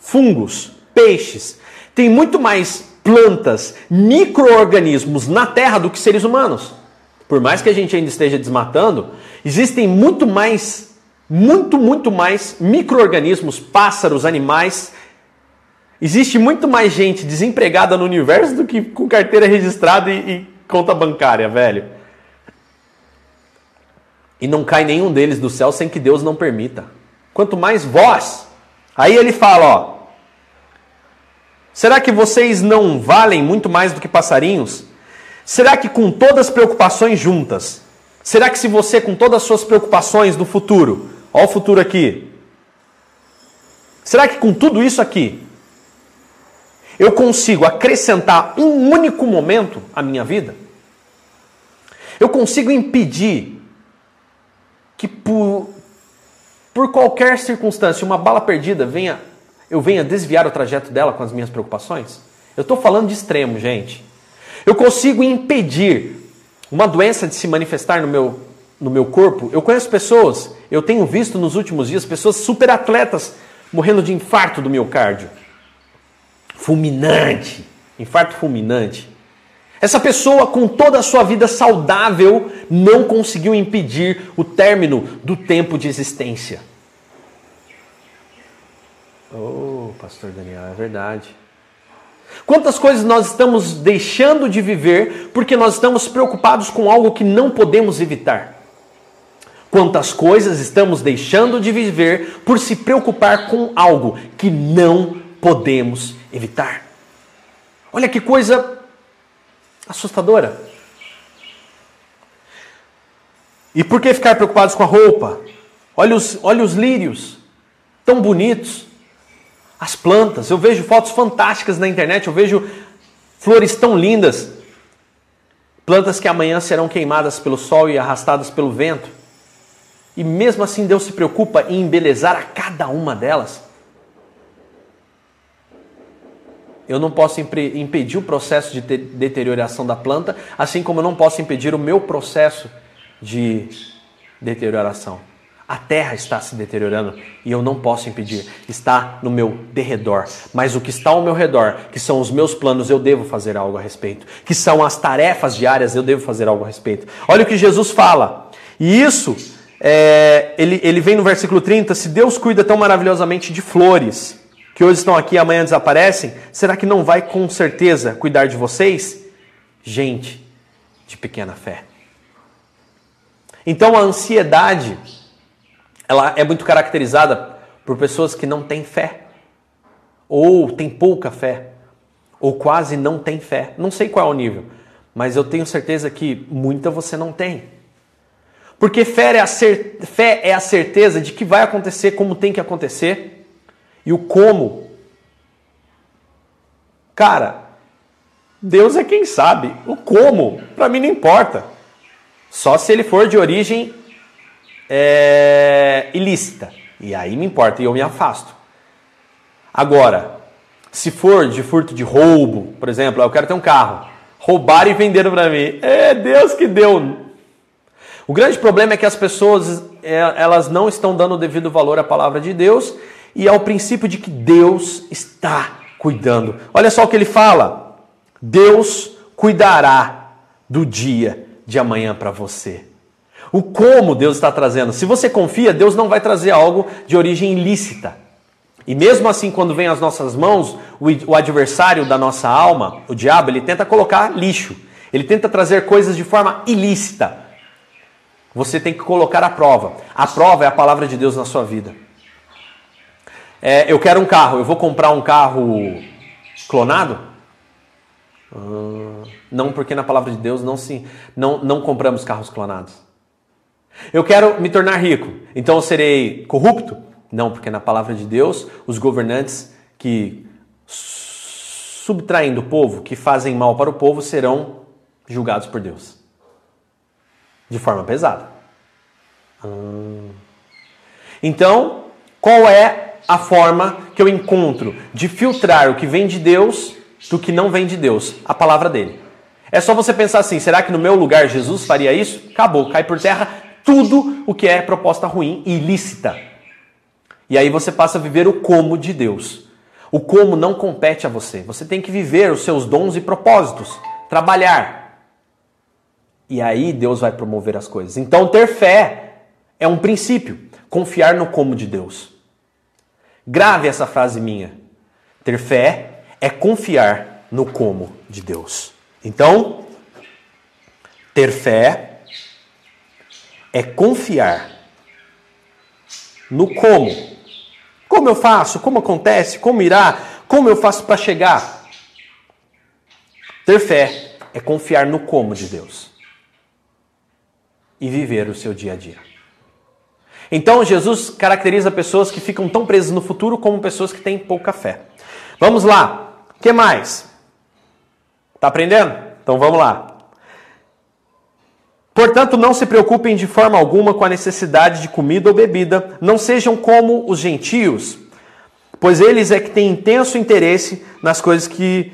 fungos, peixes. Tem muito mais plantas, micro-organismos na Terra do que seres humanos. Por mais que a gente ainda esteja desmatando, existem muito mais, muito, muito mais micro-organismos, pássaros, animais. Existe muito mais gente desempregada no universo do que com carteira registrada e, e conta bancária, velho. E não cai nenhum deles do céu sem que Deus não permita. Quanto mais vós. Aí ele fala, ó. Será que vocês não valem muito mais do que passarinhos? Será que com todas as preocupações juntas, será que se você com todas as suas preocupações do futuro, ó o futuro aqui, Será que com tudo isso aqui eu consigo acrescentar um único momento à minha vida? Eu consigo impedir que por, por qualquer circunstância uma bala perdida venha eu venha desviar o trajeto dela com as minhas preocupações? Eu estou falando de extremo, gente. Eu consigo impedir uma doença de se manifestar no meu, no meu corpo. Eu conheço pessoas, eu tenho visto nos últimos dias pessoas super atletas morrendo de infarto do miocárdio. Fulminante. Infarto fulminante. Essa pessoa, com toda a sua vida saudável, não conseguiu impedir o término do tempo de existência. Oh, pastor Daniel, é verdade. Quantas coisas nós estamos deixando de viver porque nós estamos preocupados com algo que não podemos evitar? Quantas coisas estamos deixando de viver por se preocupar com algo que não podemos evitar? Olha que coisa assustadora. E por que ficar preocupados com a roupa? Olha os, olha os lírios, tão bonitos. As plantas, eu vejo fotos fantásticas na internet, eu vejo flores tão lindas. Plantas que amanhã serão queimadas pelo sol e arrastadas pelo vento. E mesmo assim Deus se preocupa em embelezar a cada uma delas. Eu não posso impedir o processo de deterioração da planta, assim como eu não posso impedir o meu processo de deterioração. A terra está se deteriorando e eu não posso impedir. Está no meu derredor. Mas o que está ao meu redor, que são os meus planos, eu devo fazer algo a respeito. Que são as tarefas diárias, eu devo fazer algo a respeito. Olha o que Jesus fala. E isso, é, ele, ele vem no versículo 30. Se Deus cuida tão maravilhosamente de flores, que hoje estão aqui e amanhã desaparecem, será que não vai com certeza cuidar de vocês? Gente de pequena fé. Então a ansiedade ela é muito caracterizada por pessoas que não têm fé, ou têm pouca fé, ou quase não têm fé. Não sei qual é o nível, mas eu tenho certeza que muita você não tem. Porque fé é, a cer fé é a certeza de que vai acontecer como tem que acontecer, e o como. Cara, Deus é quem sabe. O como, para mim não importa. Só se ele for de origem é, ilícita. E aí me importa e eu me afasto. Agora, se for de furto de roubo, por exemplo, eu quero ter um carro, roubaram e venderam para mim. É Deus que deu. O grande problema é que as pessoas é, elas não estão dando o devido valor à palavra de Deus e ao princípio de que Deus está cuidando. Olha só o que ele fala: Deus cuidará do dia de amanhã para você o como Deus está trazendo. Se você confia, Deus não vai trazer algo de origem ilícita. E mesmo assim, quando vem às nossas mãos, o adversário da nossa alma, o diabo, ele tenta colocar lixo. Ele tenta trazer coisas de forma ilícita. Você tem que colocar a prova. A prova é a palavra de Deus na sua vida. É, eu quero um carro, eu vou comprar um carro clonado? Hum, não, porque na palavra de Deus não, se, não, não compramos carros clonados. Eu quero me tornar rico, então eu serei corrupto? Não, porque na palavra de Deus, os governantes que subtraindo o povo, que fazem mal para o povo, serão julgados por Deus. De forma pesada. Hum. Então, qual é a forma que eu encontro de filtrar o que vem de Deus do que não vem de Deus? A palavra dele. É só você pensar assim: será que no meu lugar Jesus faria isso? Acabou, cai por terra tudo o que é proposta ruim e ilícita. E aí você passa a viver o como de Deus. O como não compete a você. Você tem que viver os seus dons e propósitos, trabalhar. E aí Deus vai promover as coisas. Então ter fé é um princípio, confiar no como de Deus. Grave essa frase minha. Ter fé é confiar no como de Deus. Então, ter fé é confiar no como. Como eu faço? Como acontece? Como irá? Como eu faço para chegar? Ter fé é confiar no como de Deus e viver o seu dia a dia. Então Jesus caracteriza pessoas que ficam tão presas no futuro como pessoas que têm pouca fé. Vamos lá. O que mais? Tá aprendendo? Então vamos lá. Portanto, não se preocupem de forma alguma com a necessidade de comida ou bebida, não sejam como os gentios, pois eles é que têm intenso interesse nas coisas que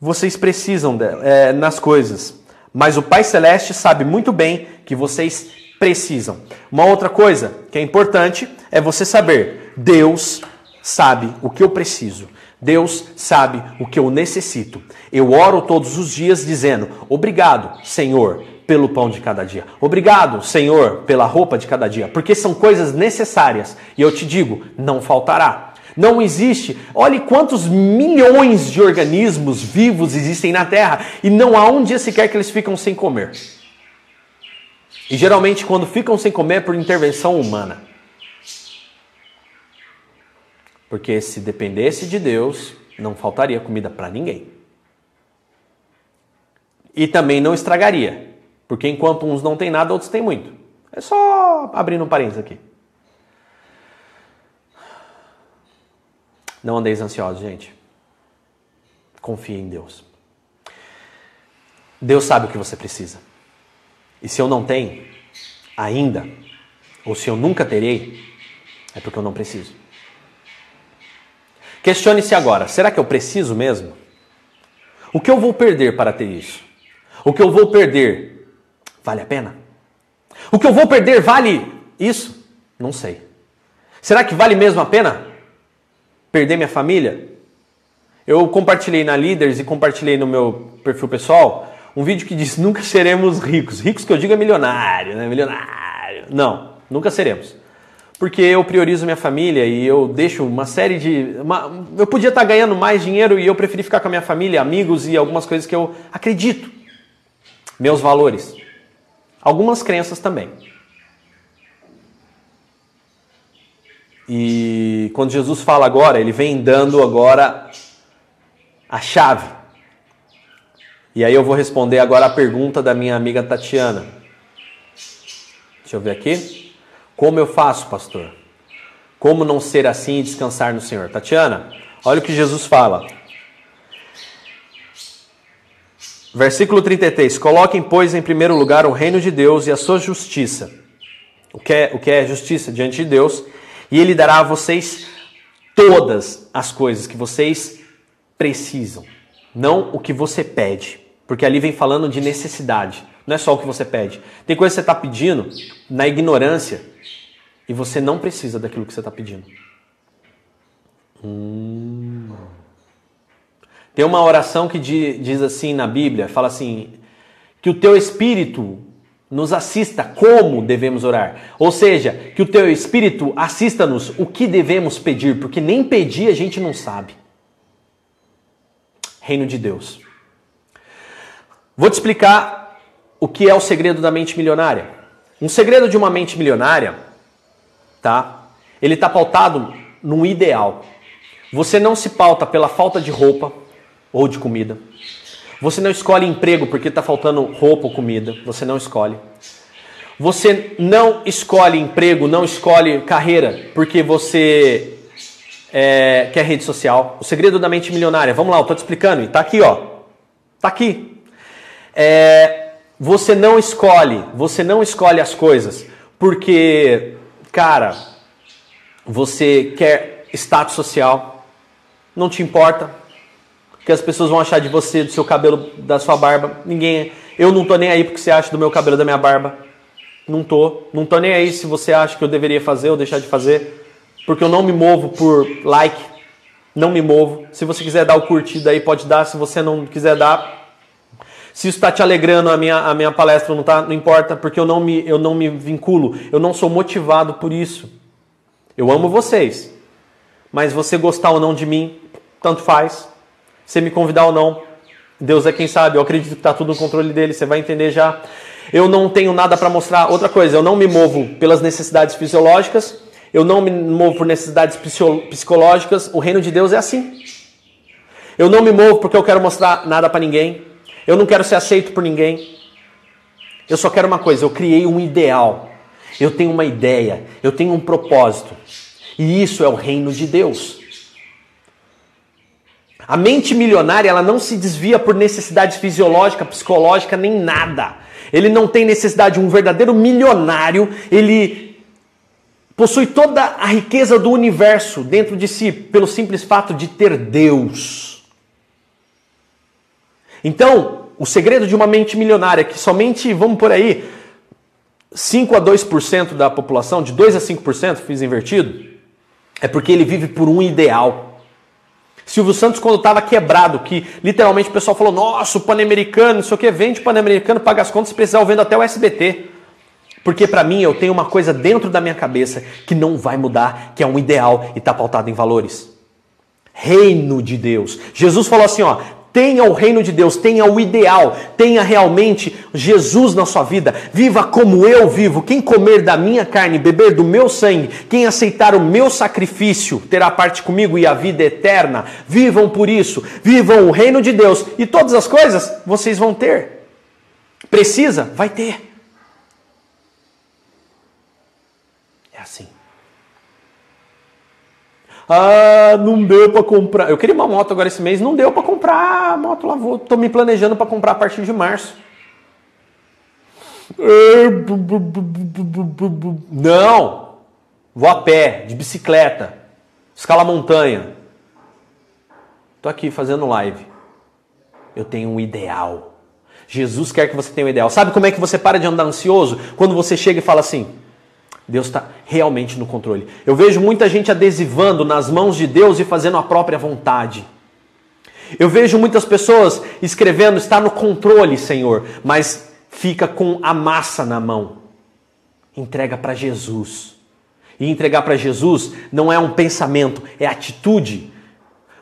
vocês precisam, de, é, nas coisas. Mas o Pai Celeste sabe muito bem que vocês precisam. Uma outra coisa que é importante é você saber: Deus sabe o que eu preciso. Deus sabe o que eu necessito. Eu oro todos os dias dizendo: Obrigado, Senhor, pelo pão de cada dia. Obrigado, Senhor, pela roupa de cada dia, porque são coisas necessárias. E eu te digo, não faltará. Não existe. Olhe quantos milhões de organismos vivos existem na Terra e não há um dia sequer que eles ficam sem comer. E geralmente, quando ficam sem comer, é por intervenção humana. Porque se dependesse de Deus, não faltaria comida para ninguém. E também não estragaria. Porque enquanto uns não têm nada, outros têm muito. É só abrindo um parênteses aqui. Não andeis ansiosos, gente. Confie em Deus. Deus sabe o que você precisa. E se eu não tenho ainda, ou se eu nunca terei, é porque eu não preciso. Questione-se agora: será que eu preciso mesmo? O que eu vou perder para ter isso? O que eu vou perder vale a pena? O que eu vou perder vale isso? Não sei. Será que vale mesmo a pena perder minha família? Eu compartilhei na Leaders e compartilhei no meu perfil pessoal um vídeo que diz: nunca seremos ricos. Ricos que eu digo é milionário, né? Milionário. Não, nunca seremos. Porque eu priorizo minha família e eu deixo uma série de. Uma, eu podia estar ganhando mais dinheiro e eu preferi ficar com a minha família, amigos e algumas coisas que eu acredito. Meus valores. Algumas crenças também. E quando Jesus fala agora, ele vem dando agora a chave e aí eu vou responder agora a pergunta da minha amiga Tatiana. Deixa eu ver aqui. Como eu faço, pastor? Como não ser assim e descansar no Senhor? Tatiana, olha o que Jesus fala. Versículo 33. Coloquem, pois, em primeiro lugar o reino de Deus e a sua justiça. O que é, o que é justiça diante de Deus? E Ele dará a vocês todas as coisas que vocês precisam, não o que você pede. Porque ali vem falando de necessidade. Não é só o que você pede. Tem coisa que você está pedindo na ignorância e você não precisa daquilo que você está pedindo. Hum. Tem uma oração que diz assim na Bíblia, fala assim, que o teu espírito nos assista como devemos orar. Ou seja, que o teu espírito assista-nos o que devemos pedir, porque nem pedir a gente não sabe. Reino de Deus. Vou te explicar o que é o segredo da mente milionária. Um segredo de uma mente milionária, tá? Ele está pautado num ideal. Você não se pauta pela falta de roupa ou de comida. Você não escolhe emprego porque está faltando roupa ou comida. Você não escolhe. Você não escolhe emprego, não escolhe carreira porque você é, quer rede social. O segredo da mente milionária. Vamos lá, eu estou te explicando. E tá aqui, ó. Tá aqui. É, você não escolhe, você não escolhe as coisas porque, cara, você quer status social, não te importa que as pessoas vão achar de você, do seu cabelo, da sua barba. Ninguém, eu não tô nem aí porque você acha do meu cabelo, da minha barba. Não tô, não tô nem aí se você acha que eu deveria fazer ou deixar de fazer, porque eu não me movo por like, não me movo. Se você quiser dar o curtida aí, pode dar. Se você não quiser dar, se isso está te alegrando, a minha, a minha palestra não, tá, não importa, porque eu não, me, eu não me vinculo, eu não sou motivado por isso. Eu amo vocês, mas você gostar ou não de mim, tanto faz. Você me convidar ou não, Deus é quem sabe. Eu acredito que está tudo no controle dele, você vai entender já. Eu não tenho nada para mostrar. Outra coisa, eu não me movo pelas necessidades fisiológicas, eu não me movo por necessidades psicológicas. O reino de Deus é assim. Eu não me movo porque eu quero mostrar nada para ninguém. Eu não quero ser aceito por ninguém. Eu só quero uma coisa, eu criei um ideal. Eu tenho uma ideia, eu tenho um propósito. E isso é o reino de Deus. A mente milionária, ela não se desvia por necessidade fisiológica, psicológica, nem nada. Ele não tem necessidade. Um verdadeiro milionário, ele possui toda a riqueza do universo dentro de si, pelo simples fato de ter Deus. Então, o segredo de uma mente milionária, é que somente, vamos por aí, 5 a 2% da população, de 2 a 5%, fiz invertido, é porque ele vive por um ideal. Silvio Santos, quando estava quebrado, que literalmente o pessoal falou: Nossa, o Pan-Americano, não sei o que, vende o Pan-Americano, paga as contas, se precisar, eu vendo até o SBT. Porque para mim eu tenho uma coisa dentro da minha cabeça que não vai mudar, que é um ideal e está pautado em valores. Reino de Deus. Jesus falou assim: ó, Tenha o reino de Deus, tenha o ideal, tenha realmente Jesus na sua vida. Viva como eu vivo. Quem comer da minha carne, beber do meu sangue, quem aceitar o meu sacrifício, terá parte comigo e a vida eterna. Vivam por isso. Vivam o reino de Deus e todas as coisas vocês vão ter. Precisa? Vai ter. É assim. Ah, não deu para comprar. Eu queria uma moto agora esse mês, não deu para comprar a moto lá. Vou, tô me planejando para comprar a partir de março. Não! Vou a pé, de bicicleta, escala montanha. Tô aqui fazendo live. Eu tenho um ideal. Jesus quer que você tenha um ideal. Sabe como é que você para de andar ansioso? Quando você chega e fala assim: Deus está realmente no controle. Eu vejo muita gente adesivando nas mãos de Deus e fazendo a própria vontade. Eu vejo muitas pessoas escrevendo, está no controle, Senhor, mas fica com a massa na mão. Entrega para Jesus. E entregar para Jesus não é um pensamento, é atitude.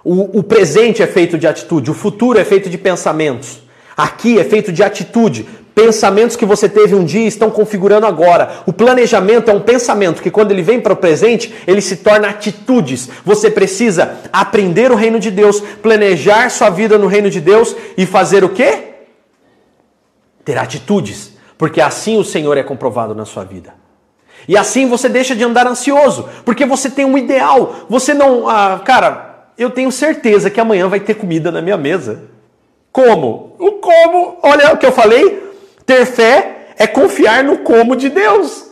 O, o presente é feito de atitude, o futuro é feito de pensamentos. Aqui é feito de atitude. Pensamentos que você teve um dia estão configurando agora. O planejamento é um pensamento que, quando ele vem para o presente, ele se torna atitudes. Você precisa aprender o reino de Deus, planejar sua vida no reino de Deus e fazer o quê? Ter atitudes. Porque assim o Senhor é comprovado na sua vida. E assim você deixa de andar ansioso, porque você tem um ideal. Você não. Ah, cara, eu tenho certeza que amanhã vai ter comida na minha mesa. Como? O como? Olha o que eu falei. Ter fé é confiar no como de Deus.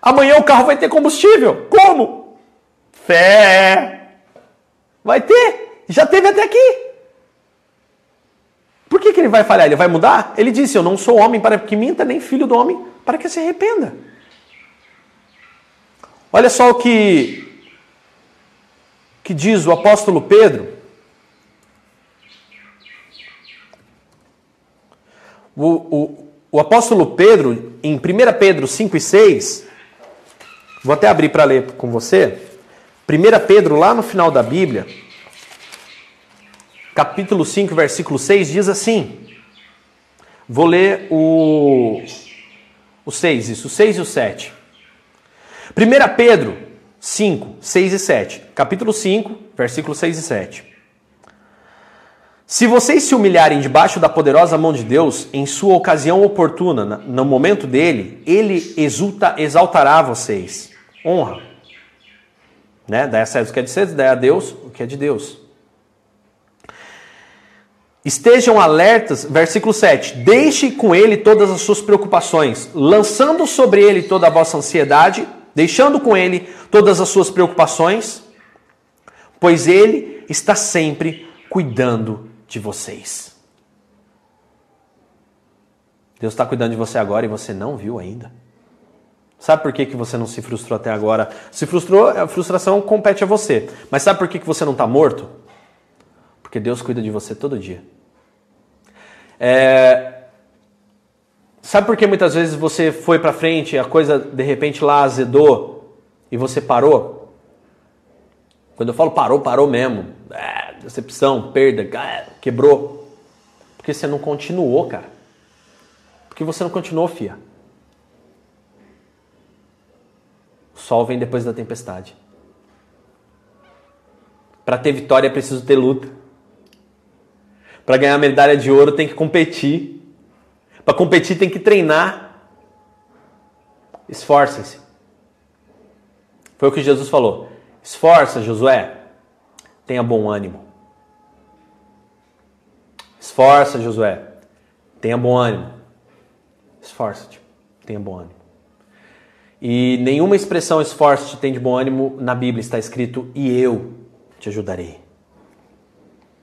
Amanhã o carro vai ter combustível. Como? Fé. Vai ter. Já teve até aqui. Por que, que ele vai falhar? Ele vai mudar? Ele disse: Eu não sou homem para que minta, nem filho do homem para que se arrependa. Olha só o que, que diz o apóstolo Pedro O, o, o apóstolo Pedro, em 1 Pedro 5 e 6, vou até abrir para ler com você. 1 Pedro, lá no final da Bíblia, capítulo 5, versículo 6, diz assim. Vou ler o, o 6, isso, o 6 e o 7. 1 Pedro 5, 6 e 7. Capítulo 5, versículo 6 e 7. Se vocês se humilharem debaixo da poderosa mão de Deus, em sua ocasião oportuna, no momento dele, ele exulta, exaltará vocês. Honra. Né? Dá a César o que é de César, dá a Deus o que é de Deus. Estejam alertas, versículo 7. Deixe com ele todas as suas preocupações, lançando sobre ele toda a vossa ansiedade, deixando com ele todas as suas preocupações, pois ele está sempre cuidando de vocês. Deus está cuidando de você agora e você não viu ainda. Sabe por que, que você não se frustrou até agora? Se frustrou, a frustração compete a você. Mas sabe por que, que você não está morto? Porque Deus cuida de você todo dia. É... Sabe por que muitas vezes você foi para frente a coisa de repente lá azedou e você parou? Quando eu falo parou, parou mesmo. É decepção, perda, quebrou. Porque você não continuou, cara. Porque você não continuou, fia. O sol vem depois da tempestade. Para ter vitória é preciso ter luta. Para ganhar medalha de ouro tem que competir. Para competir tem que treinar. esforcem-se. Foi o que Jesus falou. Esforça, Josué. Tenha bom ânimo. Esforça, Josué. Tenha bom ânimo. Esforça-te. Tenha bom ânimo. E nenhuma expressão esforço-te tem de bom ânimo na Bíblia está escrito e eu te ajudarei.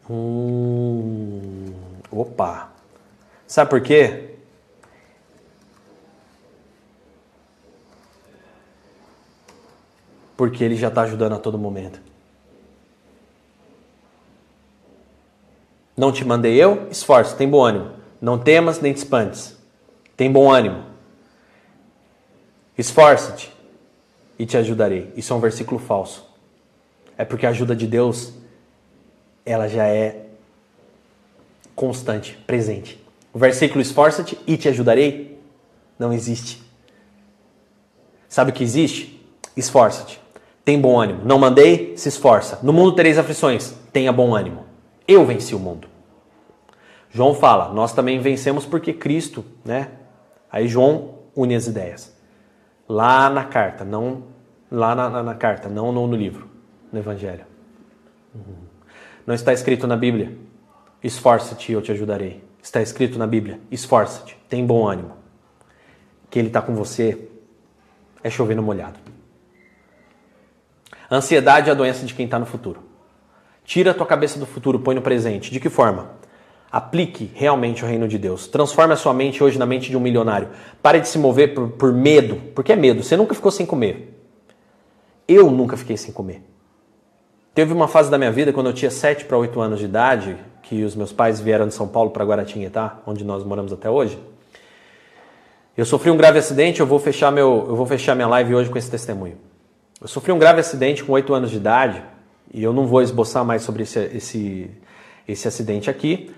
Hum, opa. Sabe por quê? Porque ele já está ajudando a todo momento. Não te mandei eu? Esforço, tem bom ânimo. Não temas nem te espantes. Tem bom ânimo. Esforça-te e te ajudarei. Isso é um versículo falso. É porque a ajuda de Deus ela já é constante, presente. O versículo esforça-te e te ajudarei não existe. Sabe o que existe? Esforça-te. Tem bom ânimo. Não mandei, se esforça. No mundo tereis aflições. Tenha bom ânimo. Eu venci o mundo. João fala, nós também vencemos porque Cristo, né? Aí João une as ideias. Lá na carta, não lá na, na, na carta, não no, no, livro, no Evangelho. Uhum. Não está escrito na Bíblia, esforça-te eu te ajudarei. Está escrito na Bíblia, esforça-te, tem bom ânimo. Que Ele está com você é chover no molhado. Ansiedade é a doença de quem está no futuro. Tira a tua cabeça do futuro, põe no presente. De que forma? Aplique realmente o reino de Deus. Transforme a sua mente hoje na mente de um milionário. Pare de se mover por, por medo, porque é medo. Você nunca ficou sem comer. Eu nunca fiquei sem comer. Teve uma fase da minha vida, quando eu tinha 7 para 8 anos de idade, que os meus pais vieram de São Paulo para Guaratinguetá, onde nós moramos até hoje. Eu sofri um grave acidente, eu vou fechar meu, eu vou fechar minha live hoje com esse testemunho. Eu sofri um grave acidente com 8 anos de idade, e eu não vou esboçar mais sobre esse, esse, esse acidente aqui,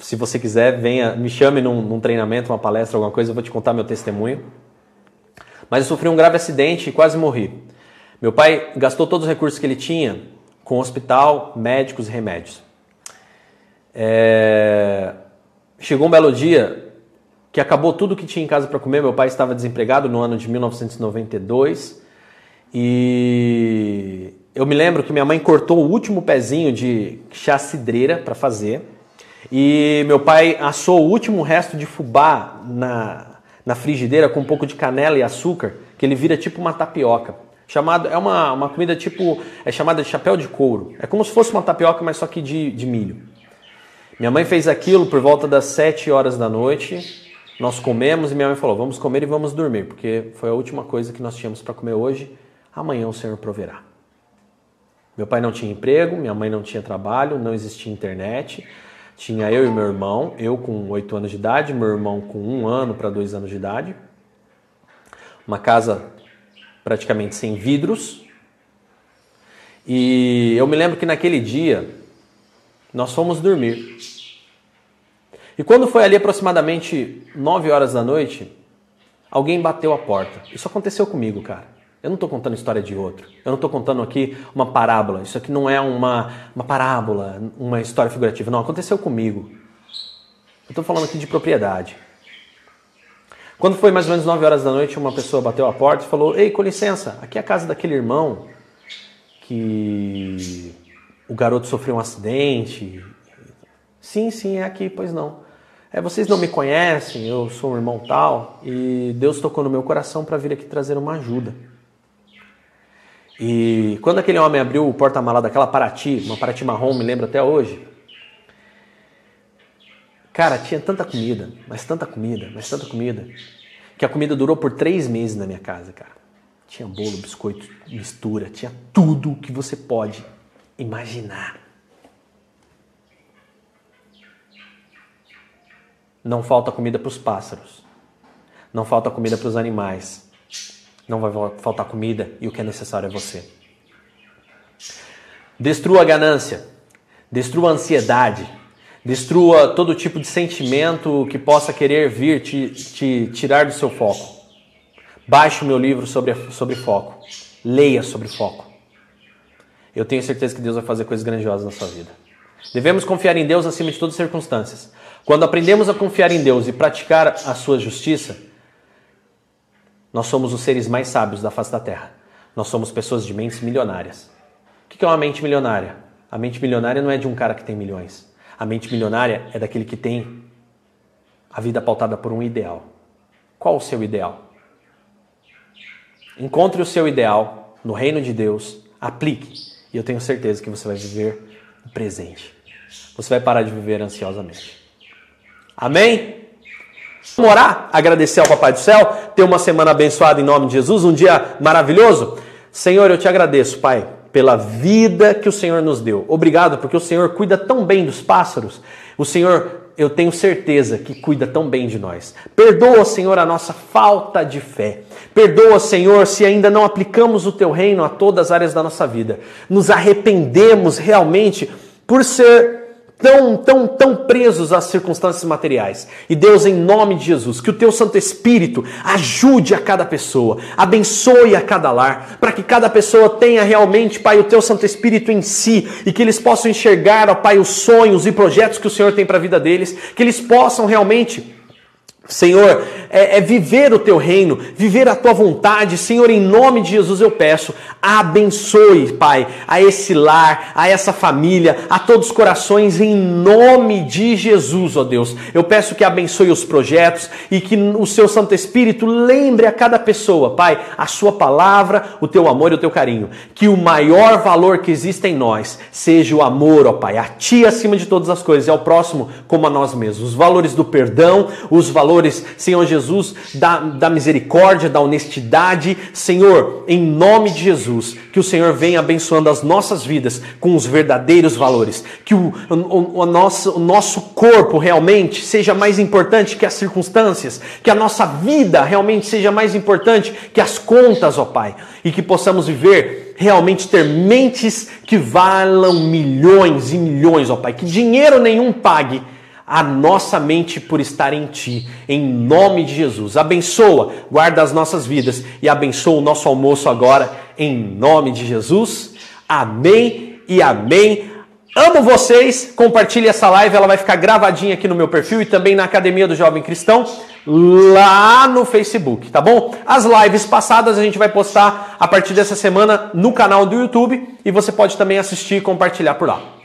se você quiser, venha, me chame num, num, treinamento, uma palestra, alguma coisa, eu vou te contar meu testemunho. Mas eu sofri um grave acidente e quase morri. Meu pai gastou todos os recursos que ele tinha com hospital, médicos e remédios. É... Chegou um belo dia que acabou tudo que tinha em casa para comer. Meu pai estava desempregado no ano de 1992 e eu me lembro que minha mãe cortou o último pezinho de chá cidreira para fazer e meu pai assou o último resto de fubá na, na frigideira com um pouco de canela e açúcar, que ele vira tipo uma tapioca. Chamado, é uma, uma comida tipo, é chamada de chapéu de couro. É como se fosse uma tapioca, mas só que de, de milho. Minha mãe fez aquilo por volta das 7 horas da noite. Nós comemos e minha mãe falou: Vamos comer e vamos dormir, porque foi a última coisa que nós tínhamos para comer hoje. Amanhã o Senhor proverá. Meu pai não tinha emprego, minha mãe não tinha trabalho, não existia internet. Tinha eu e meu irmão, eu com 8 anos de idade, meu irmão com 1 ano para 2 anos de idade. Uma casa praticamente sem vidros. E eu me lembro que naquele dia nós fomos dormir. E quando foi ali aproximadamente 9 horas da noite, alguém bateu a porta. Isso aconteceu comigo, cara. Eu não estou contando história de outro. Eu não estou contando aqui uma parábola. Isso aqui não é uma, uma parábola, uma história figurativa. Não, aconteceu comigo. Eu estou falando aqui de propriedade. Quando foi mais ou menos 9 horas da noite, uma pessoa bateu a porta e falou: Ei, com licença, aqui é a casa daquele irmão que o garoto sofreu um acidente. Sim, sim, é aqui, pois não. É, vocês não me conhecem, eu sou um irmão tal, e Deus tocou no meu coração para vir aqui trazer uma ajuda. E quando aquele homem abriu o porta-mala daquela Paraty, uma Paraty marrom, me lembro até hoje. Cara, tinha tanta comida, mas tanta comida, mas tanta comida, que a comida durou por três meses na minha casa, cara. Tinha bolo, biscoito, mistura, tinha tudo que você pode imaginar. Não falta comida para os pássaros. Não falta comida para os animais não vai faltar comida e o que é necessário é você. Destrua a ganância, destrua a ansiedade, destrua todo tipo de sentimento que possa querer vir te, te tirar do seu foco. Baixe o meu livro sobre, sobre foco, leia sobre foco. Eu tenho certeza que Deus vai fazer coisas grandiosas na sua vida. Devemos confiar em Deus acima de todas as circunstâncias. Quando aprendemos a confiar em Deus e praticar a sua justiça, Nós somos os seres mais sábios da face da Terra. Nós somos pessoas de mentes milionárias. O que é uma mente milionária? A mente milionária não é de um cara que tem milhões. A mente milionária é daquele que tem a vida pautada por um ideal. Qual o seu ideal? Encontre o seu ideal no reino de Deus, aplique, e eu tenho certeza que você vai viver o presente. Você vai parar de viver ansiosamente. Amém? Vamos orar, agradecer ao Papai do Céu, ter uma semana abençoada em nome de Jesus, um dia maravilhoso. Senhor, eu te agradeço, Pai, pela vida que o Senhor nos deu. Obrigado porque o Senhor cuida tão bem dos pássaros. O Senhor, eu tenho certeza que cuida tão bem de nós. Perdoa, Senhor, a nossa falta de fé. Perdoa, Senhor, se ainda não aplicamos o teu reino a todas as áreas da nossa vida. Nos arrependemos realmente por ser tão, tão, tão presos às circunstâncias materiais. E Deus, em nome de Jesus, que o teu Santo Espírito ajude a cada pessoa, abençoe a cada lar, para que cada pessoa tenha realmente, Pai, o teu Santo Espírito em si e que eles possam enxergar, ó Pai, os sonhos e projetos que o Senhor tem para a vida deles, que eles possam realmente Senhor, é, é, viver o teu reino, viver a tua vontade. Senhor, em nome de Jesus eu peço, abençoe, Pai, a esse lar, a essa família, a todos os corações, em nome de Jesus, ó Deus. Eu peço que abençoe os projetos e que o seu Santo Espírito lembre a cada pessoa, Pai, a sua palavra, o teu amor e o teu carinho. Que o maior valor que existe em nós seja o amor, ó Pai, a Ti acima de todas as coisas e ao próximo como a nós mesmos. Os valores do perdão, os valores valores, Senhor Jesus, da, da misericórdia, da honestidade. Senhor, em nome de Jesus, que o Senhor venha abençoando as nossas vidas com os verdadeiros valores. Que o, o, o, nosso, o nosso corpo realmente seja mais importante que as circunstâncias. Que a nossa vida realmente seja mais importante que as contas, ó Pai. E que possamos viver realmente ter mentes que valam milhões e milhões, ó Pai. Que dinheiro nenhum pague a nossa mente por estar em Ti, em nome de Jesus. Abençoa, guarda as nossas vidas e abençoa o nosso almoço agora, em nome de Jesus. Amém e amém. Amo vocês, compartilhe essa live, ela vai ficar gravadinha aqui no meu perfil e também na Academia do Jovem Cristão, lá no Facebook, tá bom? As lives passadas a gente vai postar a partir dessa semana no canal do YouTube e você pode também assistir e compartilhar por lá.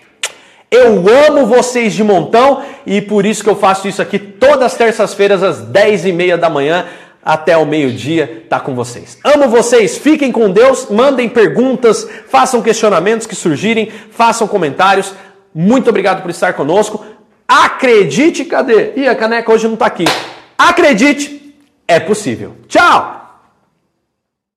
Eu amo vocês de montão e por isso que eu faço isso aqui todas as terças-feiras às 10 e meia da manhã até o meio-dia tá com vocês. Amo vocês, fiquem com Deus, mandem perguntas, façam questionamentos que surgirem, façam comentários. Muito obrigado por estar conosco. Acredite, cadê? Ih, a caneca hoje não tá aqui. Acredite, é possível. Tchau!